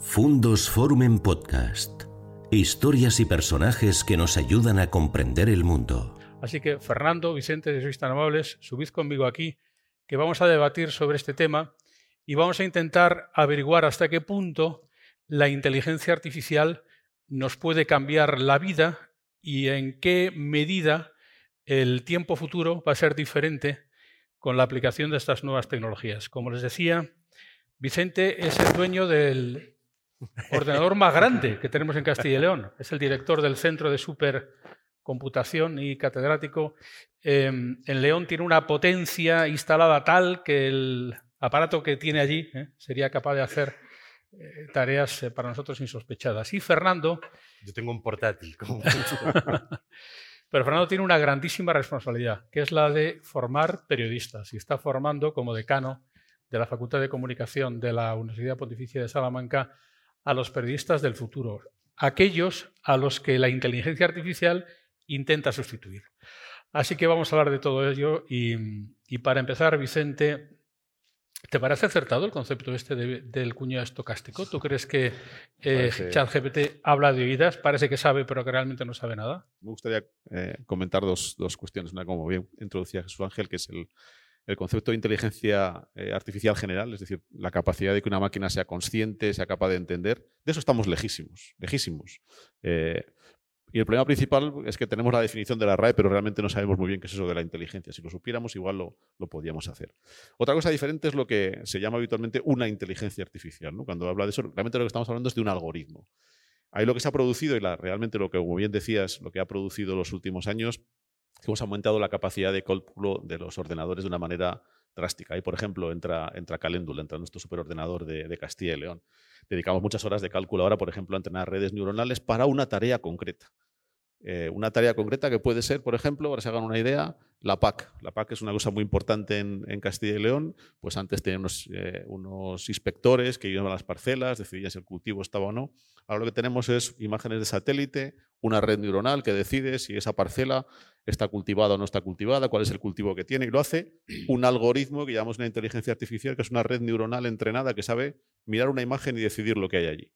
Fundos Forum en Podcast. Historias y personajes que nos ayudan a comprender el mundo. Así que, Fernando, Vicente, si sois tan amables, subid conmigo aquí, que vamos a debatir sobre este tema y vamos a intentar averiguar hasta qué punto la inteligencia artificial nos puede cambiar la vida y en qué medida el tiempo futuro va a ser diferente con la aplicación de estas nuevas tecnologías. Como les decía, Vicente es el dueño del ordenador más grande que tenemos en Castilla y León. Es el director del Centro de Supercomputación y catedrático. Em, en León tiene una potencia instalada tal que el aparato que tiene allí ¿eh? sería capaz de hacer eh, tareas eh, para nosotros insospechadas. Y Fernando... Yo tengo un portátil. Como Pero Fernando tiene una grandísima responsabilidad, que es la de formar periodistas. Y está formando como decano de la Facultad de Comunicación de la Universidad Pontificia de Salamanca a los periodistas del futuro, aquellos a los que la inteligencia artificial intenta sustituir. Así que vamos a hablar de todo ello y, y para empezar, Vicente, ¿Te parece acertado el concepto este del cuñado estocástico? ¿Tú crees que eh, ChatGPT habla de oídas, parece que sabe, pero que realmente no sabe nada? Me gustaría eh, comentar dos, dos, cuestiones. Una, como bien introducía Jesús Ángel, que es el, el concepto de inteligencia eh, artificial general, es decir, la capacidad de que una máquina sea consciente, sea capaz de entender. De eso estamos lejísimos, lejísimos. Eh, y el problema principal es que tenemos la definición de la RAE, pero realmente no sabemos muy bien qué es eso de la inteligencia. Si lo supiéramos, igual lo, lo podíamos hacer. Otra cosa diferente es lo que se llama habitualmente una inteligencia artificial. Cuando habla de eso, realmente lo que estamos hablando es de un algoritmo. Ahí lo que se ha producido y realmente lo que, como bien decías, lo que ha producido los últimos años, hemos aumentado la capacidad de cálculo de los ordenadores de una manera drástica. Ahí, por ejemplo, entra, entra Calendula, entra nuestro superordenador de, de Castilla y León. Dedicamos muchas horas de cálculo ahora, por ejemplo, a entrenar redes neuronales para una tarea concreta. Eh, una tarea concreta que puede ser, por ejemplo, para que se hagan una idea, la PAC. La PAC es una cosa muy importante en, Castilla y León. Pues antes teníamos eh, unos, inspectores que iban a las parcelas, decidían si el cultivo estaba o no. Ahora lo que tenemos es imágenes de satélite, una red neuronal que decide si esa parcela está cultivada o no está cultivada, cuál es el cultivo que tiene, y lo hace un algoritmo que llamamos una inteligencia artificial, que es una red neuronal entrenada que sabe mirar una imagen y decidir lo que hay allí.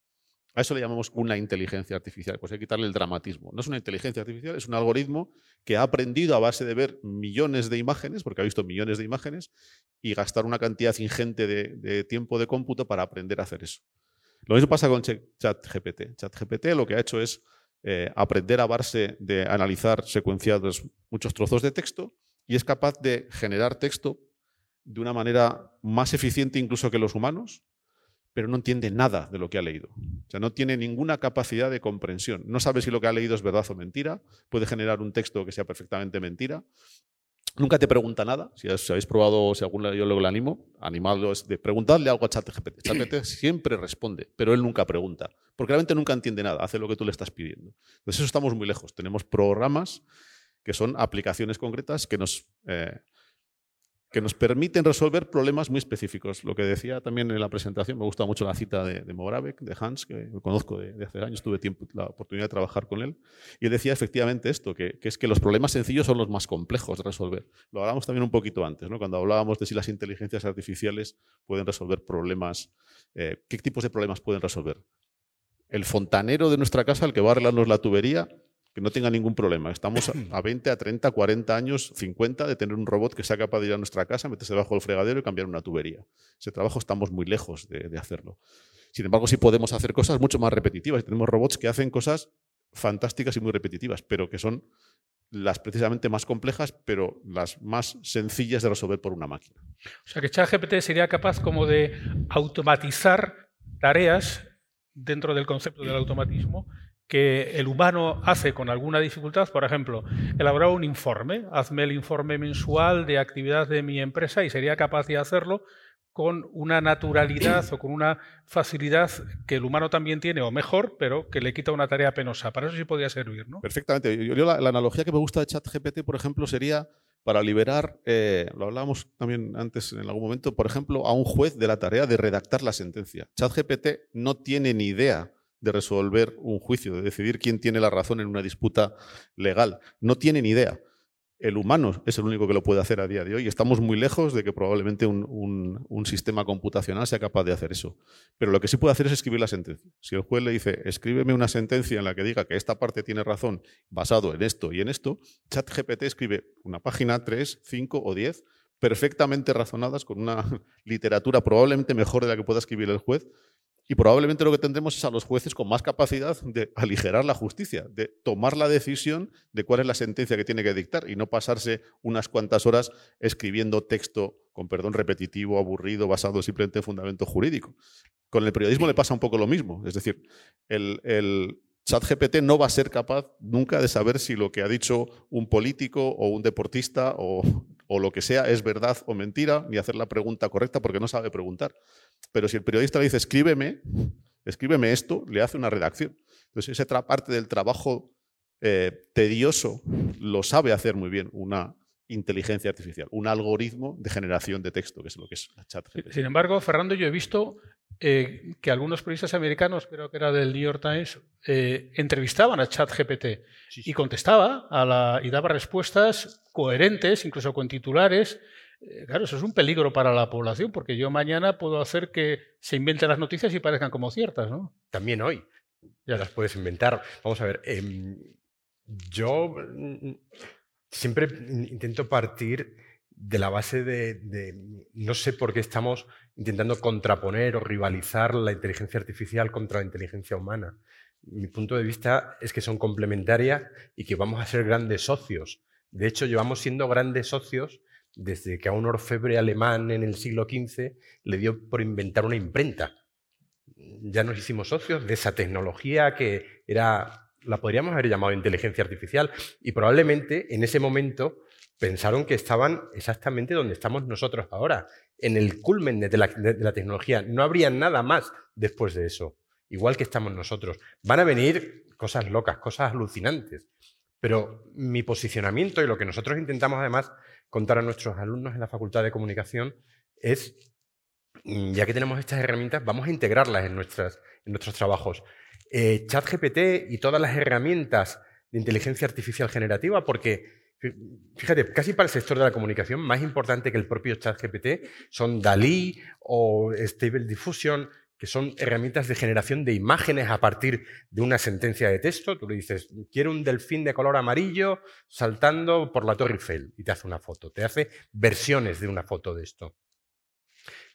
A eso le llamamos una inteligencia artificial, pues hay que quitarle el dramatismo. No es una inteligencia artificial, es un algoritmo que ha aprendido a base de ver millones de imágenes, porque ha visto millones de imágenes, y gastar una cantidad ingente de, tiempo de cómputo para aprender a hacer eso. Lo mismo pasa con ChatGPT. ChatGPT lo que ha hecho es eh, aprender a base de analizar secuenciados muchos trozos de texto y es capaz de generar texto de una manera más eficiente incluso que los humanos, pero no entiende nada de lo que ha leído. O sea, no tiene ninguna capacidad de comprensión. No sabe si lo que ha leído es verdad o mentira. Puede generar un texto que sea perfectamente mentira. Nunca te pregunta nada. Si, habéis probado, si algún yo lo animo, animado es de preguntarle algo a ChatGPT. ChatGPT siempre responde, pero él nunca pregunta, porque realmente nunca entiende nada, hace lo que tú le estás pidiendo. Entonces eso estamos muy lejos. Tenemos programas que son aplicaciones concretas que nos eh, que nos permiten resolver problemas muy específicos. Lo que decía también en la presentación, me gusta mucho la cita de, de Moravec, de Hans, que conozco de, hace años, tuve tiempo, la oportunidad de trabajar con él, y él decía efectivamente esto, que, es que los problemas sencillos son los más complejos de resolver. Lo hablamos también un poquito antes, ¿no? cuando hablábamos de si las inteligencias artificiales pueden resolver problemas, eh, ¿qué tipos de problemas pueden resolver? El fontanero de nuestra casa, el que va a arreglarnos la tubería, que no tenga ningún problema. Estamos a 20, a 30, 40 años, 50 de tener un robot que sea capaz de ir a nuestra casa, meterse debajo del fregadero y cambiar una tubería. Ese trabajo estamos muy lejos de, hacerlo. Sin embargo, sí podemos hacer cosas mucho más repetitivas. Tenemos robots que hacen cosas fantásticas y muy repetitivas, pero que son las precisamente más complejas, pero las más sencillas de resolver por una máquina. O sea que ChatGPT sería capaz como de automatizar tareas dentro del concepto del automatismo que el humano hace con alguna dificultad, por ejemplo, elaborar un informe, hazme el informe mensual de actividad de mi empresa y sería capaz de hacerlo con una naturalidad o con una facilidad que el humano también tiene, o mejor, pero que le quita una tarea penosa. Para eso sí podría servir, ¿no? Perfectamente. Yo, la, analogía que me gusta de ChatGPT, por ejemplo, sería para liberar, eh, lo hablábamos también antes en algún momento, por ejemplo, a un juez de la tarea de redactar la sentencia. ChatGPT no tiene ni idea de resolver un juicio, de decidir quién tiene la razón en una disputa legal. No tiene ni idea. el humano es el único que lo puede hacer a día de hoy. Estamos muy lejos de que probablemente un, sistema computacional sea capaz de hacer eso. Pero lo que sí puede hacer es escribir la sentencia. Si el juez le dice, escríbeme una sentencia en la que diga que esta parte tiene razón basado en esto y en esto, ChatGPT escribe una página, tres, cinco o diez, perfectamente razonadas, con una literatura probablemente mejor de la que pueda escribir el juez, y probablemente lo que tendremos es a los jueces con más capacidad de aligerar la justicia, de tomar la decisión de cuál es la sentencia que tiene que dictar y no pasarse unas cuantas horas escribiendo texto, con perdón, repetitivo, aburrido, basado simplemente en fundamento jurídico. Con el periodismo le pasa un poco lo mismo. Es decir, el, el chat GPT no va a ser capaz nunca de saber si lo que ha dicho un político o un deportista o, o lo que sea es verdad o mentira, ni hacer la pregunta correcta porque no sabe preguntar. Pero si el periodista le dice, escríbeme, escríbeme esto, le hace una redacción. Entonces, esa parte del trabajo eh, tedioso lo sabe hacer muy bien una inteligencia artificial, un algoritmo de generación de texto, que es lo que es la chat. Sin embargo, Fernando, yo he visto eh, que algunos periodistas americanos, creo que era del New York Times, eh, entrevistaban a ChatGPT y contestaba a la, y daba respuestas coherentes, incluso con titulares, eh, claro, eso es un peligro para la población, porque yo mañana puedo hacer que se inventen las noticias y parezcan como ciertas, ¿no? También hoy. Ya las puedes inventar. Vamos a ver, em, yo mm, siempre intento partir de la base de, no sé por qué estamos intentando contraponer o rivalizar la inteligencia artificial contra la inteligencia humana. Mi punto de vista es que son complementarias y que vamos a ser grandes socios. De hecho, llevamos siendo grandes socios desde que a un orfebre alemán en el siglo XV le dio por inventar una imprenta. Ya nos hicimos socios de esa tecnología que era, la podríamos haber llamado inteligencia artificial, y probablemente en ese momento pensaron que estaban exactamente donde estamos nosotros ahora, en el culmen de la, tecnología. No habría nada más después de eso, igual que estamos nosotros. Van a venir cosas locas, cosas alucinantes. Pero mi posicionamiento y lo que nosotros intentamos además contar a nuestros alumnos en la Facultad de Comunicación es, mm, ya que tenemos estas herramientas, vamos a integrarlas en, en nuestros trabajos. Eh, ChatGPT y todas las herramientas de inteligencia artificial generativa, porque Fíjate, casi para el sector de la comunicación, más importante que el propio ChatGPT son DALI o Stable Diffusion, que son herramientas de generación de imágenes a partir de una sentencia de texto. Tú le dices, quiero un delfín de color amarillo saltando por la Torre Eiffel y te hace una foto, te hace versiones de una foto de esto.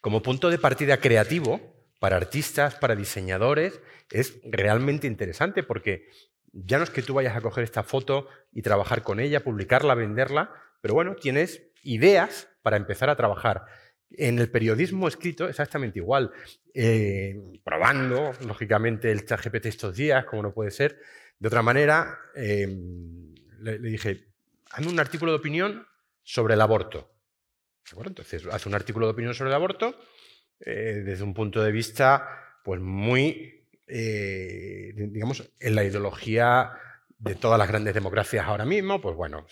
Como punto de partida creativo, para artistas, para diseñadores, es realmente interesante porque ya no es que tú vayas a coger esta foto y trabajar con ella, publicarla, venderla, pero bueno, tienes ideas para empezar a trabajar. En el periodismo escrito, exactamente igual. Eh, probando, lógicamente, el chat estos días, como no puede ser. De otra manera, em, le, dije, hazme un artículo de opinión sobre el aborto. Entonces, hace un artículo de opinión sobre el aborto eh, desde un punto de vista pues, muy, eh, digamos, en la ideología de todas las grandes democracias ahora mismo, pues bueno,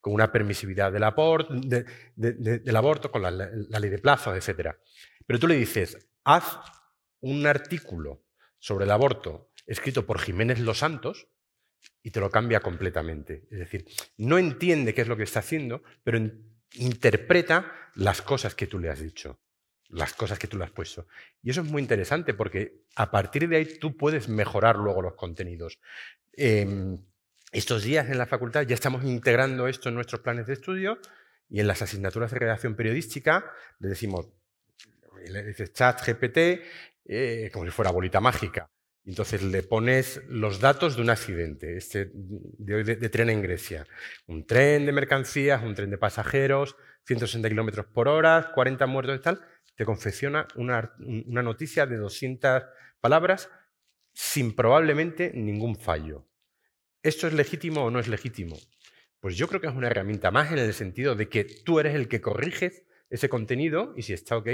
con una permisividad del, aborto, del aborto, con la, ley de plazos, etc. Pero tú le dices, haz un artículo sobre el aborto escrito por Jiménez Los Santos y te lo cambia completamente. Es decir, no entiende qué es lo que está haciendo, pero interpreta las cosas que tú le has dicho, las cosas que tú le has puesto. Y eso es muy interesante porque a partir de ahí tú puedes mejorar luego los contenidos. Em, estos días en la facultad ya estamos integrando esto en nuestros planes de estudio y en las asignaturas de redacción periodística le decimos, le dices chat GPT, eh, como si fuera bolita mágica. Entonces le pones los datos de un accidente, este de hoy de, tren en Grecia. Un tren de mercancías, un tren de pasajeros, 160 kilómetros por hora, 40 muertos y tal. Te confecciona una, noticia de 200 palabras sin probablemente ningún fallo. ¿Esto es legítimo o no es legítimo? Pues yo creo que es una herramienta más en el sentido de que tú eres el que corriges ese contenido y si está ok,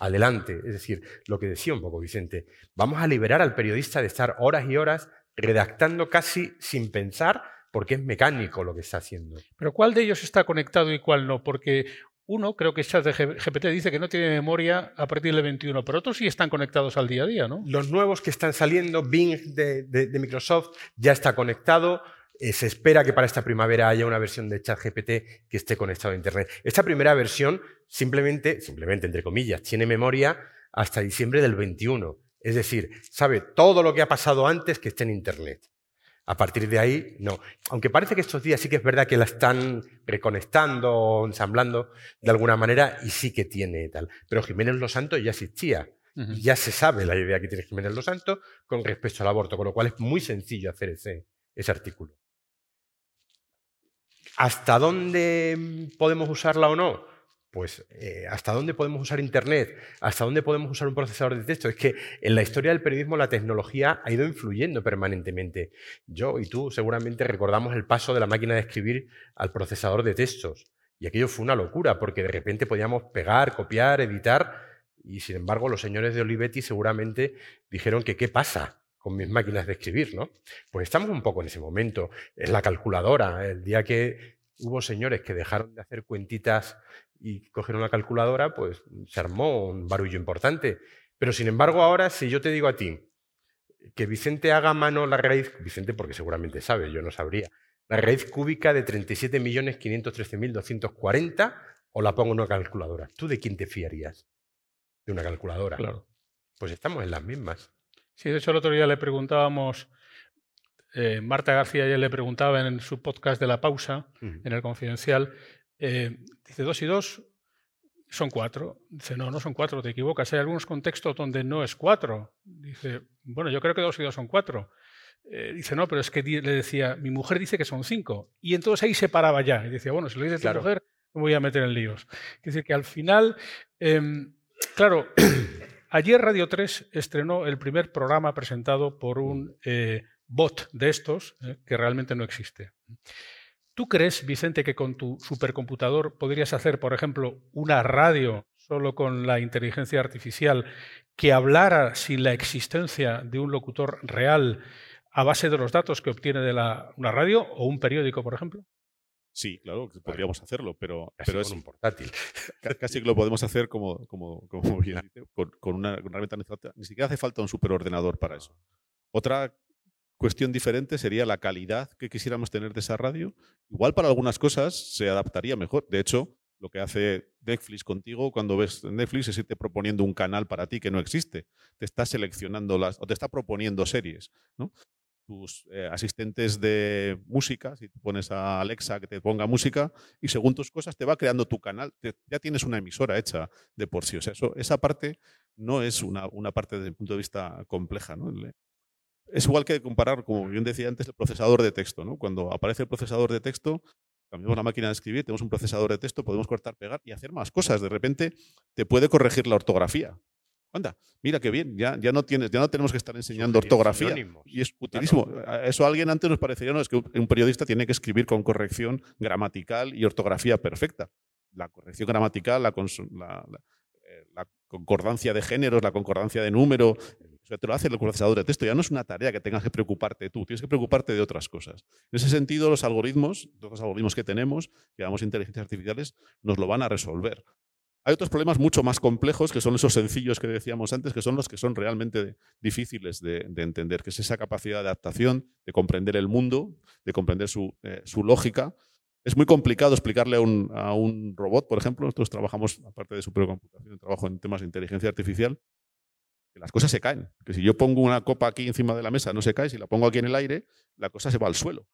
adelante. Es decir, lo que decía un poco Vicente, vamos a liberar al periodista de estar horas y horas redactando casi sin pensar porque es mecánico lo que está haciendo. Pero ¿cuál de ellos está conectado y cuál no? Porque uno, creo que GPT dice que no tiene memoria a partir del 21, pero otros sí están conectados al día a día, ¿no? Los nuevos que están saliendo, Bing de, Microsoft ya está conectado, eh, se espera que para esta primavera haya una versión de ChatGPT que esté conectado a Internet. Esta primera versión simplemente, simplemente entre comillas, tiene memoria hasta diciembre del 21. Es decir, sabe todo lo que ha pasado antes que esté en Internet. A partir de ahí, no. Aunque parece que estos días sí que es verdad que la están reconectando o ensamblando de alguna manera y sí que tiene tal. Pero Jiménez Los Santos ya existía. Y ya se sabe la idea que tiene Jiménez Los Santos con respecto al aborto, con lo cual es muy sencillo hacer ese, ese artículo. ¿Hasta dónde podemos usarla o no? Pues eh, hasta dónde podemos usar Internet, hasta dónde podemos usar un procesador de texto. Es que en la historia del periodismo la tecnología ha ido influyendo permanentemente. Yo y tú seguramente recordamos el paso de la máquina de escribir al procesador de textos. Y aquello fue una locura, porque de repente podíamos pegar, copiar, editar, y sin embargo los señores de Olivetti seguramente dijeron que qué pasa con mis máquinas de escribir, ¿no? Pues estamos un poco en ese momento. Es la calculadora, el día que hubo señores que dejaron de hacer cuentitas y cogieron la calculadora, pues se armó un barullo importante. Pero sin embargo, ahora, si yo te digo a ti que Vicente haga mano la raíz, Vicente porque seguramente sabe, yo no sabría, la raíz cúbica de 37.513.240 o la pongo en una calculadora, ¿tú de quién te fiarías? De una calculadora. Claro. Pues estamos en las mismas. Sí, de hecho el otro día le preguntábamos, eh, Marta García ya le preguntaba en su podcast de La Pausa, en el Confidencial, eh, dice, dos y dos son cuatro. Dice, no, no son cuatro, te equivocas. Hay algunos contextos donde no es cuatro. Dice, bueno, yo creo que dos y dos son cuatro. Eh, dice, no, pero es que le decía, mi mujer dice que son cinco. Y entonces ahí se paraba ya. Y decía, bueno, si lo dice tu mujer, me voy a meter en líos. Es decir, que al final, em, claro, ayer Radio 3 estrenó el primer programa presentado por un eh, bot de estos, que realmente no existe. ¿Tú crees, Vicente, que con tu supercomputador podrías hacer, por ejemplo, una radio solo con la inteligencia artificial que hablara sin la existencia de un locutor real a base de los datos que obtiene de la, una radio o un periódico, por ejemplo? Sí, claro, podríamos hacerlo, pero, pero es un portátil. Casi que lo podemos hacer como, como, como bien con, con, una, herramienta. Ni siquiera hace falta un superordenador para eso. Otra cuestión diferente sería la calidad que quisiéramos tener de esa radio. Igual para algunas cosas se adaptaría mejor. De hecho, lo que hace Netflix contigo cuando ves Netflix es irte proponiendo un canal para ti que no existe. Te está seleccionando las o te está proponiendo series. Tus eh, asistentes de música, si te pones a Alexa que te ponga música y según tus cosas te va creando tu canal. ya tienes una emisora hecha de por sí. O sea, eso, esa parte no es una, una parte desde el punto de vista compleja. ¿no? Es igual que comparar, como bien decía antes, el procesador de texto. ¿no? Cuando aparece el procesador de texto, cambiamos la máquina de escribir, tenemos un procesador de texto, podemos cortar, pegar y hacer más cosas. De repente te puede corregir la ortografía. Anda, mira qué bien, ya, ya, no, tienes, ya no tenemos que estar enseñando ortografía. Y es utilísimo. Eso a alguien antes nos parecería, no, es que un periodista tiene que escribir con corrección gramatical y ortografía perfecta. La corrección gramatical, la, la, eh, la concordancia de géneros, la concordancia de número, o sea, te lo hace el procesador de texto. Ya no es una tarea que tengas que preocuparte tú, tienes que preocuparte de otras cosas. En ese sentido, los algoritmos, los algoritmos que tenemos, que llamamos inteligencias artificiales, nos lo van a resolver. Hay otros problemas mucho más complejos, que son esos sencillos que decíamos antes, que son los que son realmente difíciles de, entender, que es esa capacidad de adaptación, de comprender el mundo, de comprender su, eh, lógica. Es muy complicado explicarle a un, robot, por ejemplo, nosotros trabajamos, aparte de supercomputación, trabajo en temas de inteligencia artificial, las cosas se caen. Que si yo pongo una copa aquí encima de la mesa, no se cae. Si la pongo aquí en el aire, la cosa se va al suelo.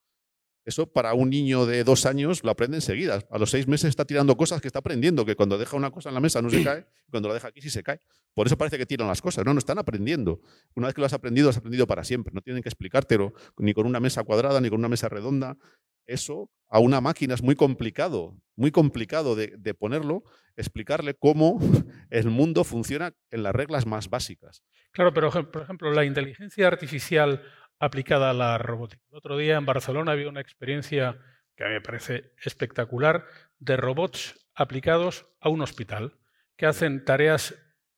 Eso para un niño de dos años lo aprende enseguida. A los seis meses está tirando cosas que está aprendiendo, que cuando deja una cosa en la mesa no se cae, y cuando la deja aquí sí se cae. Por eso parece que tiran las cosas. No, no están aprendiendo. Una vez que lo has aprendido, lo has aprendido para siempre. No tienen que explicártelo ni con una mesa cuadrada, ni con una mesa redonda. Eso a una máquina es muy complicado, muy complicado de, ponerlo, explicarle cómo el mundo funciona en las reglas más básicas. Claro, pero por ejemplo, la inteligencia artificial aplicada a la robótica. El otro día en Barcelona había una experiencia que a mí me parece espectacular de robots aplicados a un hospital que hacen tareas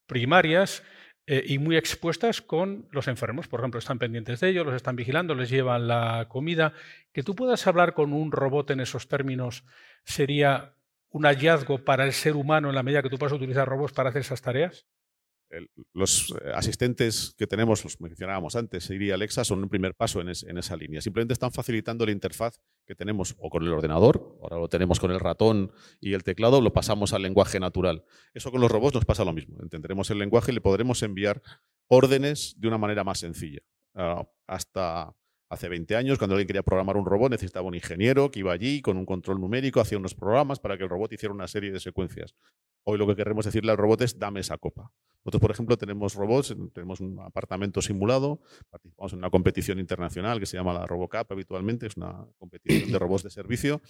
primarias eh, y muy expuestas con los enfermos. Por ejemplo, están pendientes de ellos, los están vigilando, les llevan la comida. Que tú puedas hablar con un robot en esos términos sería un hallazgo para el ser humano en la medida que tú puedas utilizar robots para hacer esas tareas. Los eh, asistentes que tenemos, los mencionábamos antes, Siri y Alexa, son un primer paso en, esa línea. Simplemente están facilitando la interfaz que tenemos o con el ordenador, ahora lo tenemos con el ratón y el teclado, lo pasamos al lenguaje natural. Eso con los robots nos pasa lo mismo. Entenderemos el lenguaje y le podremos enviar órdenes de una manera más sencilla. Ah, hasta hace 20 años, cuando alguien quería programar un robot, necesitaba un ingeniero que iba allí con un control numérico, hacía unos programas para que el robot hiciera una serie de secuencias. Hoy lo que queremos decirle al robot es dame esa copa. Nosotros, por ejemplo, tenemos robots, tenemos un apartamento simulado, participamos en una competición internacional que se llama la RoboCup habitualmente, es una competición de robots de servicio.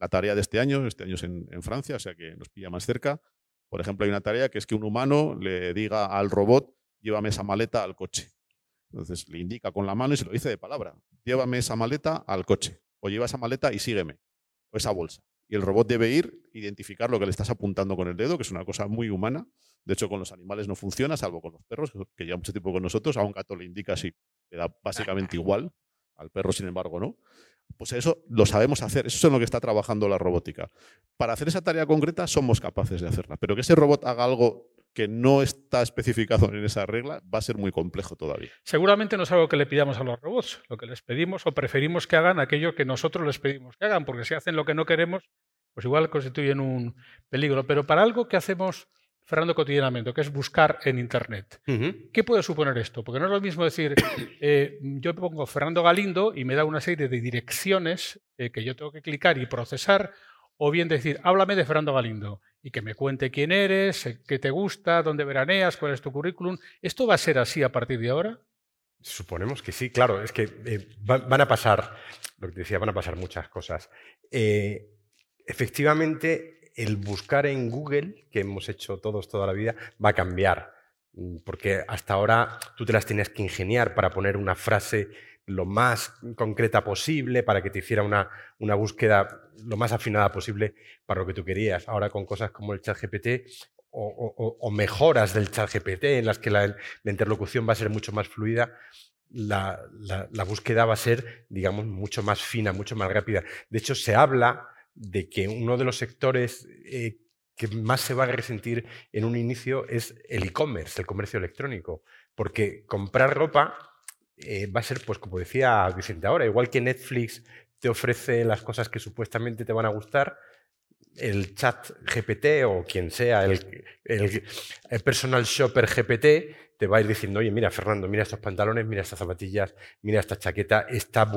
La tarea de este año, este año es en, en Francia, o sea que nos pilla más cerca. Por ejemplo, hay una tarea que es que un humano le diga al robot, llévame esa maleta al coche. Entonces le indica con la mano y se lo dice de palabra, llévame esa maleta al coche, o lleva esa maleta y sígueme, o esa bolsa y el robot debe ir, identificar lo que le estás apuntando con el dedo, que es una cosa muy humana. De hecho, con los animales no funciona, salvo con los perros, que llevan mucho tiempo con nosotros. A un gato le indica así, le da básicamente igual. Al perro, sin embargo, no. Pues eso lo sabemos hacer, eso es en lo que está trabajando la robótica. Para hacer esa tarea concreta somos capaces de hacerla, pero que ese robot haga algo que no está especificado en esa regla va a ser muy complejo todavía. Seguramente no es algo que le pidamos a los robots, lo que les pedimos o preferimos que hagan aquello que nosotros les pedimos que hagan, porque si hacen lo que no queremos, pues igual constituyen un peligro. Pero para algo que hacemos, Fernando, cotidianamente, que es buscar en Internet, ¿qué puede suponer esto? Porque no es lo mismo decir, eh, yo pongo Fernando Galindo y me da una serie de direcciones eh, que yo tengo que clicar y procesar, o bien decir, háblame de Fernando Galindo y que me cuente quién eres, eh, qué te gusta, dónde veraneas, cuál es tu currículum. ¿Esto va a ser así a partir de ahora? Suponemos que sí, claro, es que eh, van a pasar, lo que te decía, van a pasar muchas cosas. Eh, efectivamente, el buscar en Google, que hemos hecho todos toda la vida, va a cambiar, mm, porque hasta ahora tú te las tienes que ingeniar para poner una frase lo más concreta posible, para que te hiciera una, una, búsqueda lo más afinada posible para lo que tú querías. Ahora con cosas como el chat GPT o, mejoras del chat GPT en las que la, interlocución va a ser mucho más fluida, la, búsqueda va a ser, digamos, mucho más fina, mucho más rápida. De hecho, se habla de que uno de los sectores eh, que más se va a resentir en un inicio es el e-commerce, el comercio electrónico, porque comprar ropa eh, va a ser, pues como decía Vicente ahora, igual que Netflix te ofrece las cosas que supuestamente te van a gustar, el chat GPT o quien sea, el, personal shopper GPT, te va a ir diciendo, oye, mira, Fernando, mira estos pantalones, mira estas zapatillas, mira esta chaqueta, está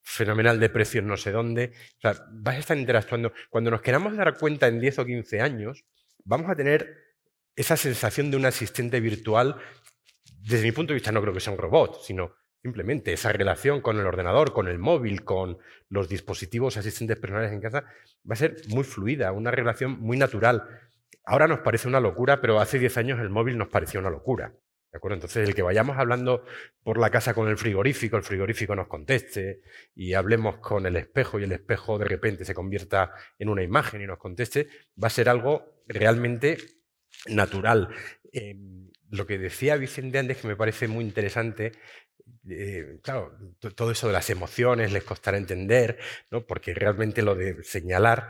fenomenal de precios no sé dónde. O sea, vas a estar interactuando. Cuando nos queramos dar cuenta en 10 o 15 años, vamos a tener esa sensación de un asistente virtual desde mi punto de vista no creo que sea un robot, sino simplemente esa relación con el ordenador, con el móvil, con los dispositivos asistentes personales en casa, va a ser muy fluida, una relación muy natural. Ahora nos parece una locura, pero hace 10 años el móvil nos parecía una locura. ¿De acuerdo? Entonces, el que vayamos hablando por la casa con el frigorífico, el frigorífico nos conteste, y hablemos con el espejo y el espejo de repente se convierta en una imagen y nos conteste, va a ser algo realmente natural. Em, lo que decía Vicente antes, que me parece muy interesante, eh, claro, todo eso de las emociones les costará entender, ¿no? porque realmente lo de señalar,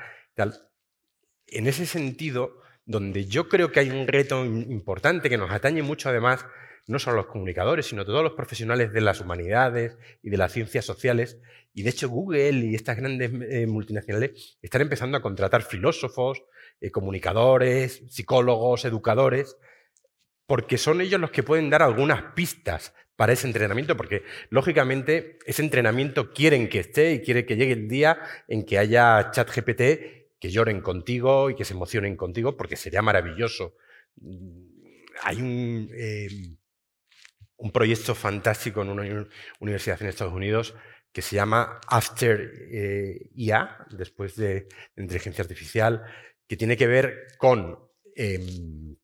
en ese sentido, donde yo creo que hay un reto importante que nos atañe mucho además, no solo los comunicadores, sino todos los profesionales de las humanidades y de las ciencias sociales. Y de hecho Google y estas grandes eh, multinacionales están empezando a contratar filósofos, eh, comunicadores, psicólogos, educadores, porque son ellos los que pueden dar algunas pistas para ese entrenamiento, porque lógicamente ese entrenamiento quieren que esté y quiere que llegue el día en que haya chat GPT que lloren contigo y que se emocionen contigo, porque sería maravilloso. Hay un, em, un proyecto fantástico en una universidad en Estados Unidos que se llama After eh, IA, después de, inteligencia artificial, que tiene que ver con em,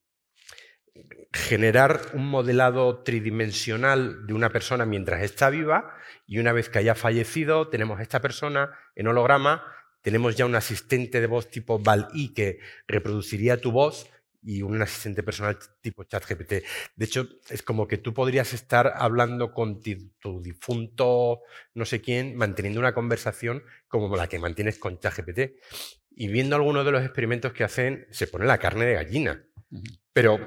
generar un modelado tridimensional de una persona mientras está viva y una vez que haya fallecido tenemos esta persona en holograma, tenemos ya un asistente de voz tipo Val-I que reproduciría tu voz y un asistente personal tipo ChatGPT. De hecho, es como que tú podrías estar hablando con tu difunto no sé quién, manteniendo una conversación como la que mantienes con ChatGPT. Y viendo algunos de los experimentos que hacen, se pone la carne de gallina. Pero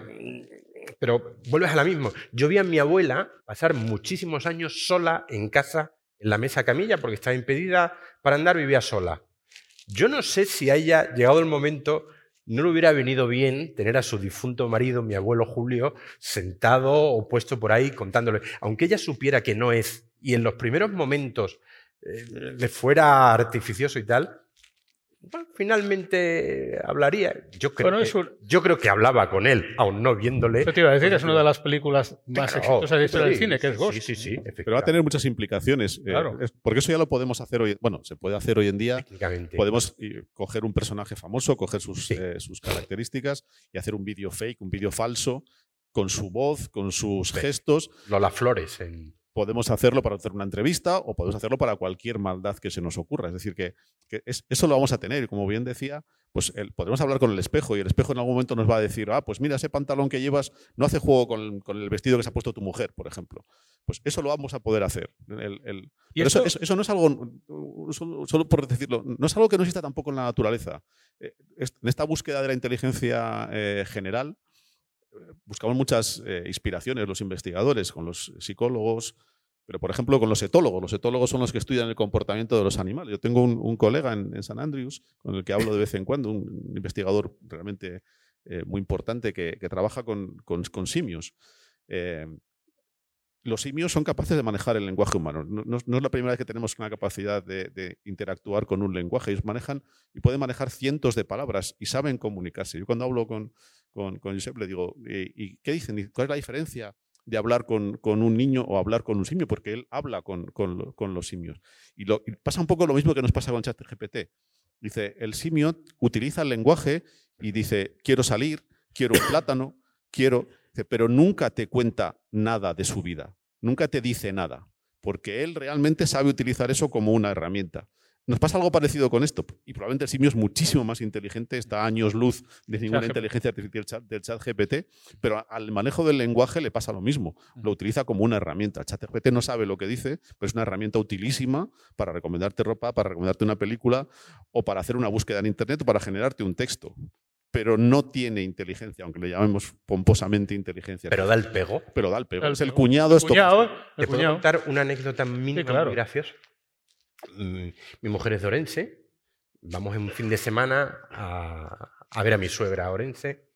pero vuelves a la misma. Yo vi a mi abuela pasar muchísimos años sola en casa, en la mesa camilla, porque estaba impedida para andar, vivía sola. Yo no sé si a ella, llegado el momento, no le hubiera venido bien tener a su difunto marido, mi abuelo Julio, sentado o puesto por ahí contándole, aunque ella supiera que no es, y en los primeros momentos eh, le fuera artificioso y tal, finalmente hablaría. Yo creo, que, yo creo que hablaba con él, aún no viéndole. te iba a decir, es una de las películas más exitosas de historia del cine, que es Ghost. Sí, sí, sí. Pero va a tener muchas implicaciones. Eh, porque eso ya lo podemos hacer hoy. Bueno, se puede hacer hoy en día. Podemos coger un personaje famoso, coger sus, eh, sus características y hacer un vídeo fake, un vídeo falso, con su voz, con sus gestos. Lola Flores en podemos hacerlo para hacer una entrevista o podemos hacerlo para cualquier maldad que se nos ocurra. Es decir, que, eso lo vamos a tener. Y como bien decía, pues podemos hablar con el espejo y el espejo en algún momento nos va a decir, ah, pues mira, ese pantalón que llevas no hace juego con, el vestido que se ha puesto tu mujer, por ejemplo. Pues eso lo vamos a poder hacer. ¿Y eso, eso, no es algo, solo, por decirlo, no es algo que no exista tampoco en la naturaleza. Eh, en esta búsqueda de la inteligencia eh, general, buscamos muchas eh, inspiraciones los investigadores, con los psicólogos, pero por ejemplo con los etólogos. Los etólogos son los que estudian el comportamiento de los animales. Yo tengo un, colega en, San Andrews con el que hablo de vez en cuando, un investigador realmente eh, muy importante que, trabaja con, simios. Eh, los simios son capaces de manejar el lenguaje humano. No, es la primera vez que tenemos una capacidad de, interactuar con un lenguaje. Ellos manejan y pueden manejar cientos de palabras y saben comunicarse. Yo cuando hablo con, con, Josep le digo, ¿y, qué dicen? ¿Cuál es la diferencia de hablar con, un niño o hablar con un simio? Porque él habla con, los simios. Y, pasa un poco lo mismo que nos pasa con ChatGPT. Dice, el simio utiliza el lenguaje y dice, quiero salir, quiero un plátano, quiero pero nunca te cuenta nada de su vida, nunca te dice nada, porque él realmente sabe utilizar eso como una herramienta. Nos pasa algo parecido con esto, y probablemente el simio es muchísimo más inteligente, está a años luz de ninguna inteligencia artificial del chat GPT, pero al manejo del lenguaje le pasa lo mismo, lo utiliza como una herramienta. El chat GPT no sabe lo que dice, pero es una herramienta utilísima para recomendarte ropa, para recomendarte una película, o para hacer una búsqueda en Internet, o para generarte un texto pero no tiene inteligencia, aunque le llamemos pomposamente inteligencia. Pero da el pego. Pero da el pego. es el cuñado. El cuñado ¿Te puedo contar una anécdota mínima muy graciosa? Mm, mi mujer es de Orense. Vamos en un fin de semana a, ver a mi suegra a Orense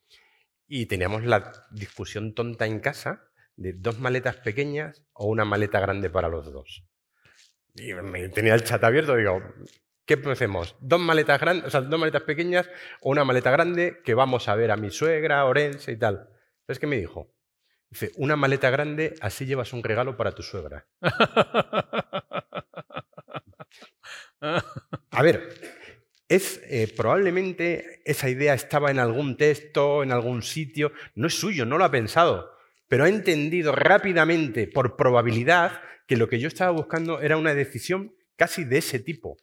y teníamos la discusión tonta en casa de dos maletas pequeñas o una maleta grande para los dos. Y me tenía el chat abierto, digo, ¿Qué hacemos? ¿Dos maletas grandes, o sea, dos maletas pequeñas o una maleta grande que vamos a ver a mi suegra, Orense y tal? ¿Sabes qué me dijo? Dice, una maleta grande, así llevas un regalo para tu suegra. A ver, es eh, probablemente esa idea estaba en algún texto, en algún sitio, no es suyo, no lo ha pensado, pero ha entendido rápidamente, por probabilidad, que lo que yo estaba buscando era una decisión casi de ese tipo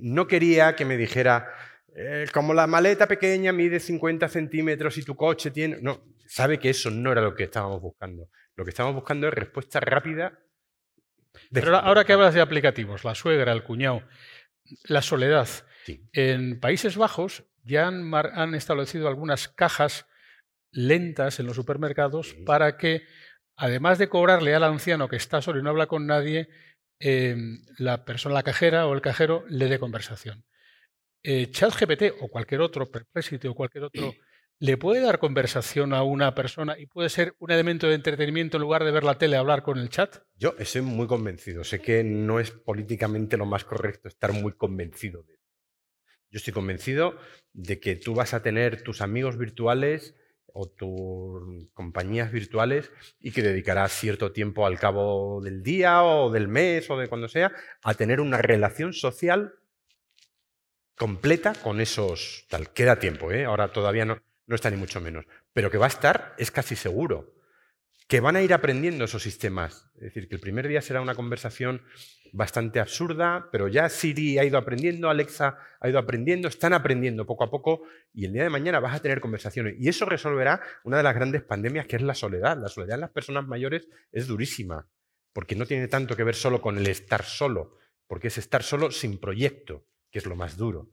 no quería que me dijera, eh, como la maleta pequeña mide 50 centímetros y tu coche tiene... No, sabe que eso no era lo que estábamos buscando. Lo que estábamos buscando es respuesta rápida. Pero ahora que hablas de aplicativos, la suegra, el cuñado, la soledad. En Países Bajos ya han, establecido algunas cajas lentas en los supermercados para que, además de cobrarle al anciano que está solo y no habla con nadie, Em, la persona, la cajera o el cajero le dé conversación. Eh, ChatGPT o cualquier otro, Perplexity o cualquier otro, le puede dar conversación a una persona y puede ser un elemento de entretenimiento en lugar de ver la tele, hablar con el chat? Yo estoy muy convencido. Sé que no es políticamente lo más correcto estar muy convencido de esto. Yo estoy convencido de que tú vas a tener tus amigos virtuales o tus compañías virtuales y que dedicarás cierto tiempo al cabo del día o del mes o de cuando sea a tener una relación social completa con esos tal. Queda tiempo, ¿eh? ahora todavía no, no está ni mucho menos, pero que va a estar es casi seguro que van a ir aprendiendo esos sistemas. Es decir, que el primer día será una conversación bastante absurda, pero ya Siri ha ido aprendiendo, Alexa ha ido aprendiendo, están aprendiendo poco a poco y el día de mañana vas a tener conversaciones. Y eso resolverá una de las grandes pandemias que es la soledad. La soledad en las personas mayores es durísima, porque no tiene tanto que ver solo con el estar solo, porque es estar solo sin proyecto, que es lo más duro.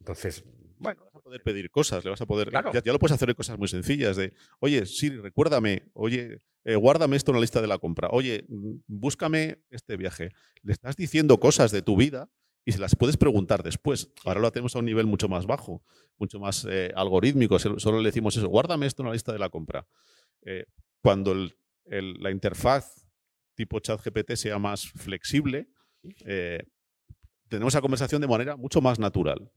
Entonces, bueno, poder pedir cosas, le vas a poder. Claro. Ya, ya lo puedes hacer en cosas muy sencillas de, oye, Siri, recuérdame, oye, eh, guárdame esto en la lista de la compra, oye, mm, búscame este viaje. Le estás diciendo cosas de tu vida y se las puedes preguntar después. Ahora lo hacemos a un nivel mucho más bajo, mucho más eh, algorítmico. Solo le decimos eso, guárdame esto en la lista de la compra. Eh, cuando el- el- la interfaz tipo ChatGPT sea más flexible, tenemos esa conversación de manera mucho más natural.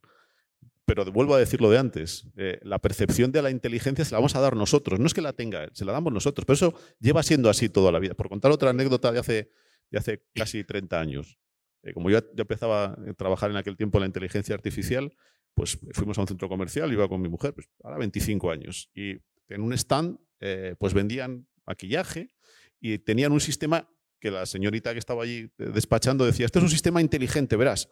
Pero vuelvo a decir lo de antes, eh, la percepción de la inteligencia se la vamos a dar nosotros, no es que la tenga él, se la damos nosotros, pero eso lleva siendo así toda la vida. Por contar otra anécdota de hace, de hace casi 30 años. Eh, como yo ya empezaba a trabajar en aquel tiempo en la inteligencia artificial, pues fuimos a un centro comercial, iba con mi mujer, pues ahora 25 años, y en un stand eh, pues vendían maquillaje y tenían un sistema que la señorita que estaba allí despachando decía, este es un sistema inteligente, verás.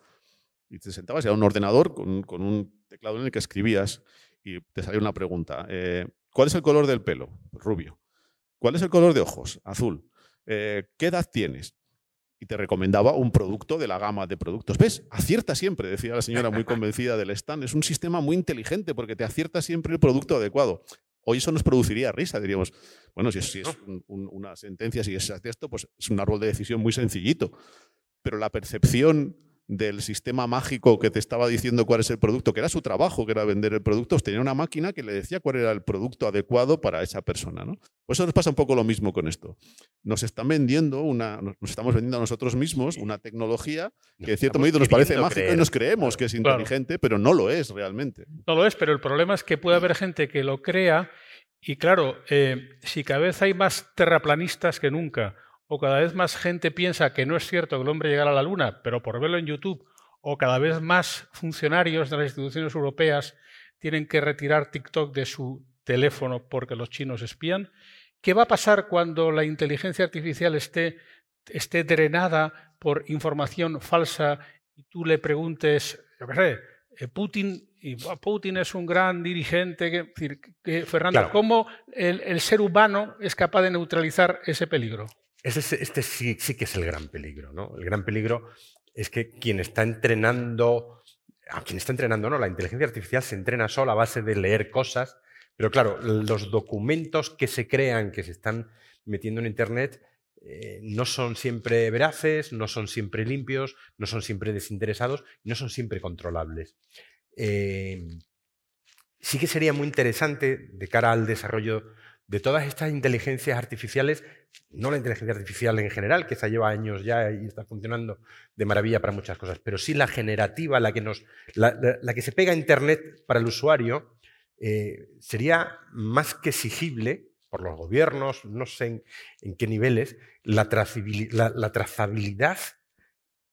Y te sentabas, era un ordenador con, con un teclado en el que escribías y te salía una pregunta. eh, ¿Cuál es el color del pelo? Rubio. ¿Cuál es el color de ojos? Azul. Eh, ¿Qué edad tienes? Y te recomendaba un producto de la gama de productos. ¿Ves? Acierta siempre, decía la señora muy convencida del stand. Es un sistema muy inteligente porque te acierta siempre el producto adecuado. Hoy eso nos produciría risa, diríamos. Bueno, si es, si es un- un- una sentencia, si es esto, pues es un árbol de decisión muy sencillito. Pero la percepción del sistema mágico que te estaba diciendo cuál es el producto, que era su trabajo, que era vender el producto, tenía una máquina que le decía cuál era el producto adecuado para esa persona. ¿no? Pues eso nos pasa un poco lo mismo con esto. Nos están vendiendo una, nos estamos vendiendo a nosotros mismos una tecnología que de cierto modo nos parece mágica y nos creemos que es Claro. inteligente, pero no lo es realmente. No lo es, pero el problema es que puede haber gente que lo crea y claro, eh, si cada vez hay más terraplanistas que nunca, o cada vez más gente piensa que no es cierto que el hombre llegara a la luna, pero por verlo en YouTube, o cada vez más funcionarios de las instituciones europeas tienen que retirar TikTok de su teléfono porque los chinos espían, ¿qué va a pasar cuando la inteligencia artificial esté, esté drenada por información falsa y tú le preguntes, yo qué sé, eh, Putin, y "Buah, Putin es un gran dirigente. Que, que, Fernando, Claro. ¿cómo el, el ser humano es capaz de neutralizar ese peligro? Este sí, que es el gran peligro, ¿no? El gran peligro es que quien está entrenando, a quien está entrenando, ¿no? La inteligencia artificial se entrena sola a base de leer cosas, pero claro, los documentos que se crean, que se están metiendo en Internet, eh, no son siempre veraces, no son siempre limpios, no son siempre desinteresados, no son siempre controlables. Eh, sí que sería muy interesante de cara al desarrollo de todas estas inteligencias artificiales, no la inteligencia artificial en general, que esa lleva años ya y está funcionando de maravilla para muchas cosas, pero sí la generativa, la que, se pega a Internet para el usuario, eh, sería más que exigible por los gobiernos, no sé en, qué niveles, la trazabilidad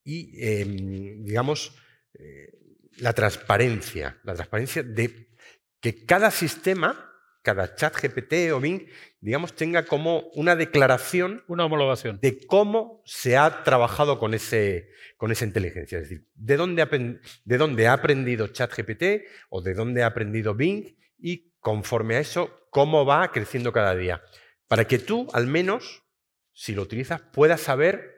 y, em, digamos, eh, la transparencia, la transparencia de que cada sistema, cada chat GPT o Bing, digamos, tenga como una declaración Una homologación. de cómo se ha trabajado con, ese, con esa inteligencia. Es decir, de dónde, ha, de dónde ha aprendido ChatGPT o de dónde ha aprendido Bing y conforme a eso, cómo va creciendo cada día. Para que tú, al menos, si lo utilizas, puedas saber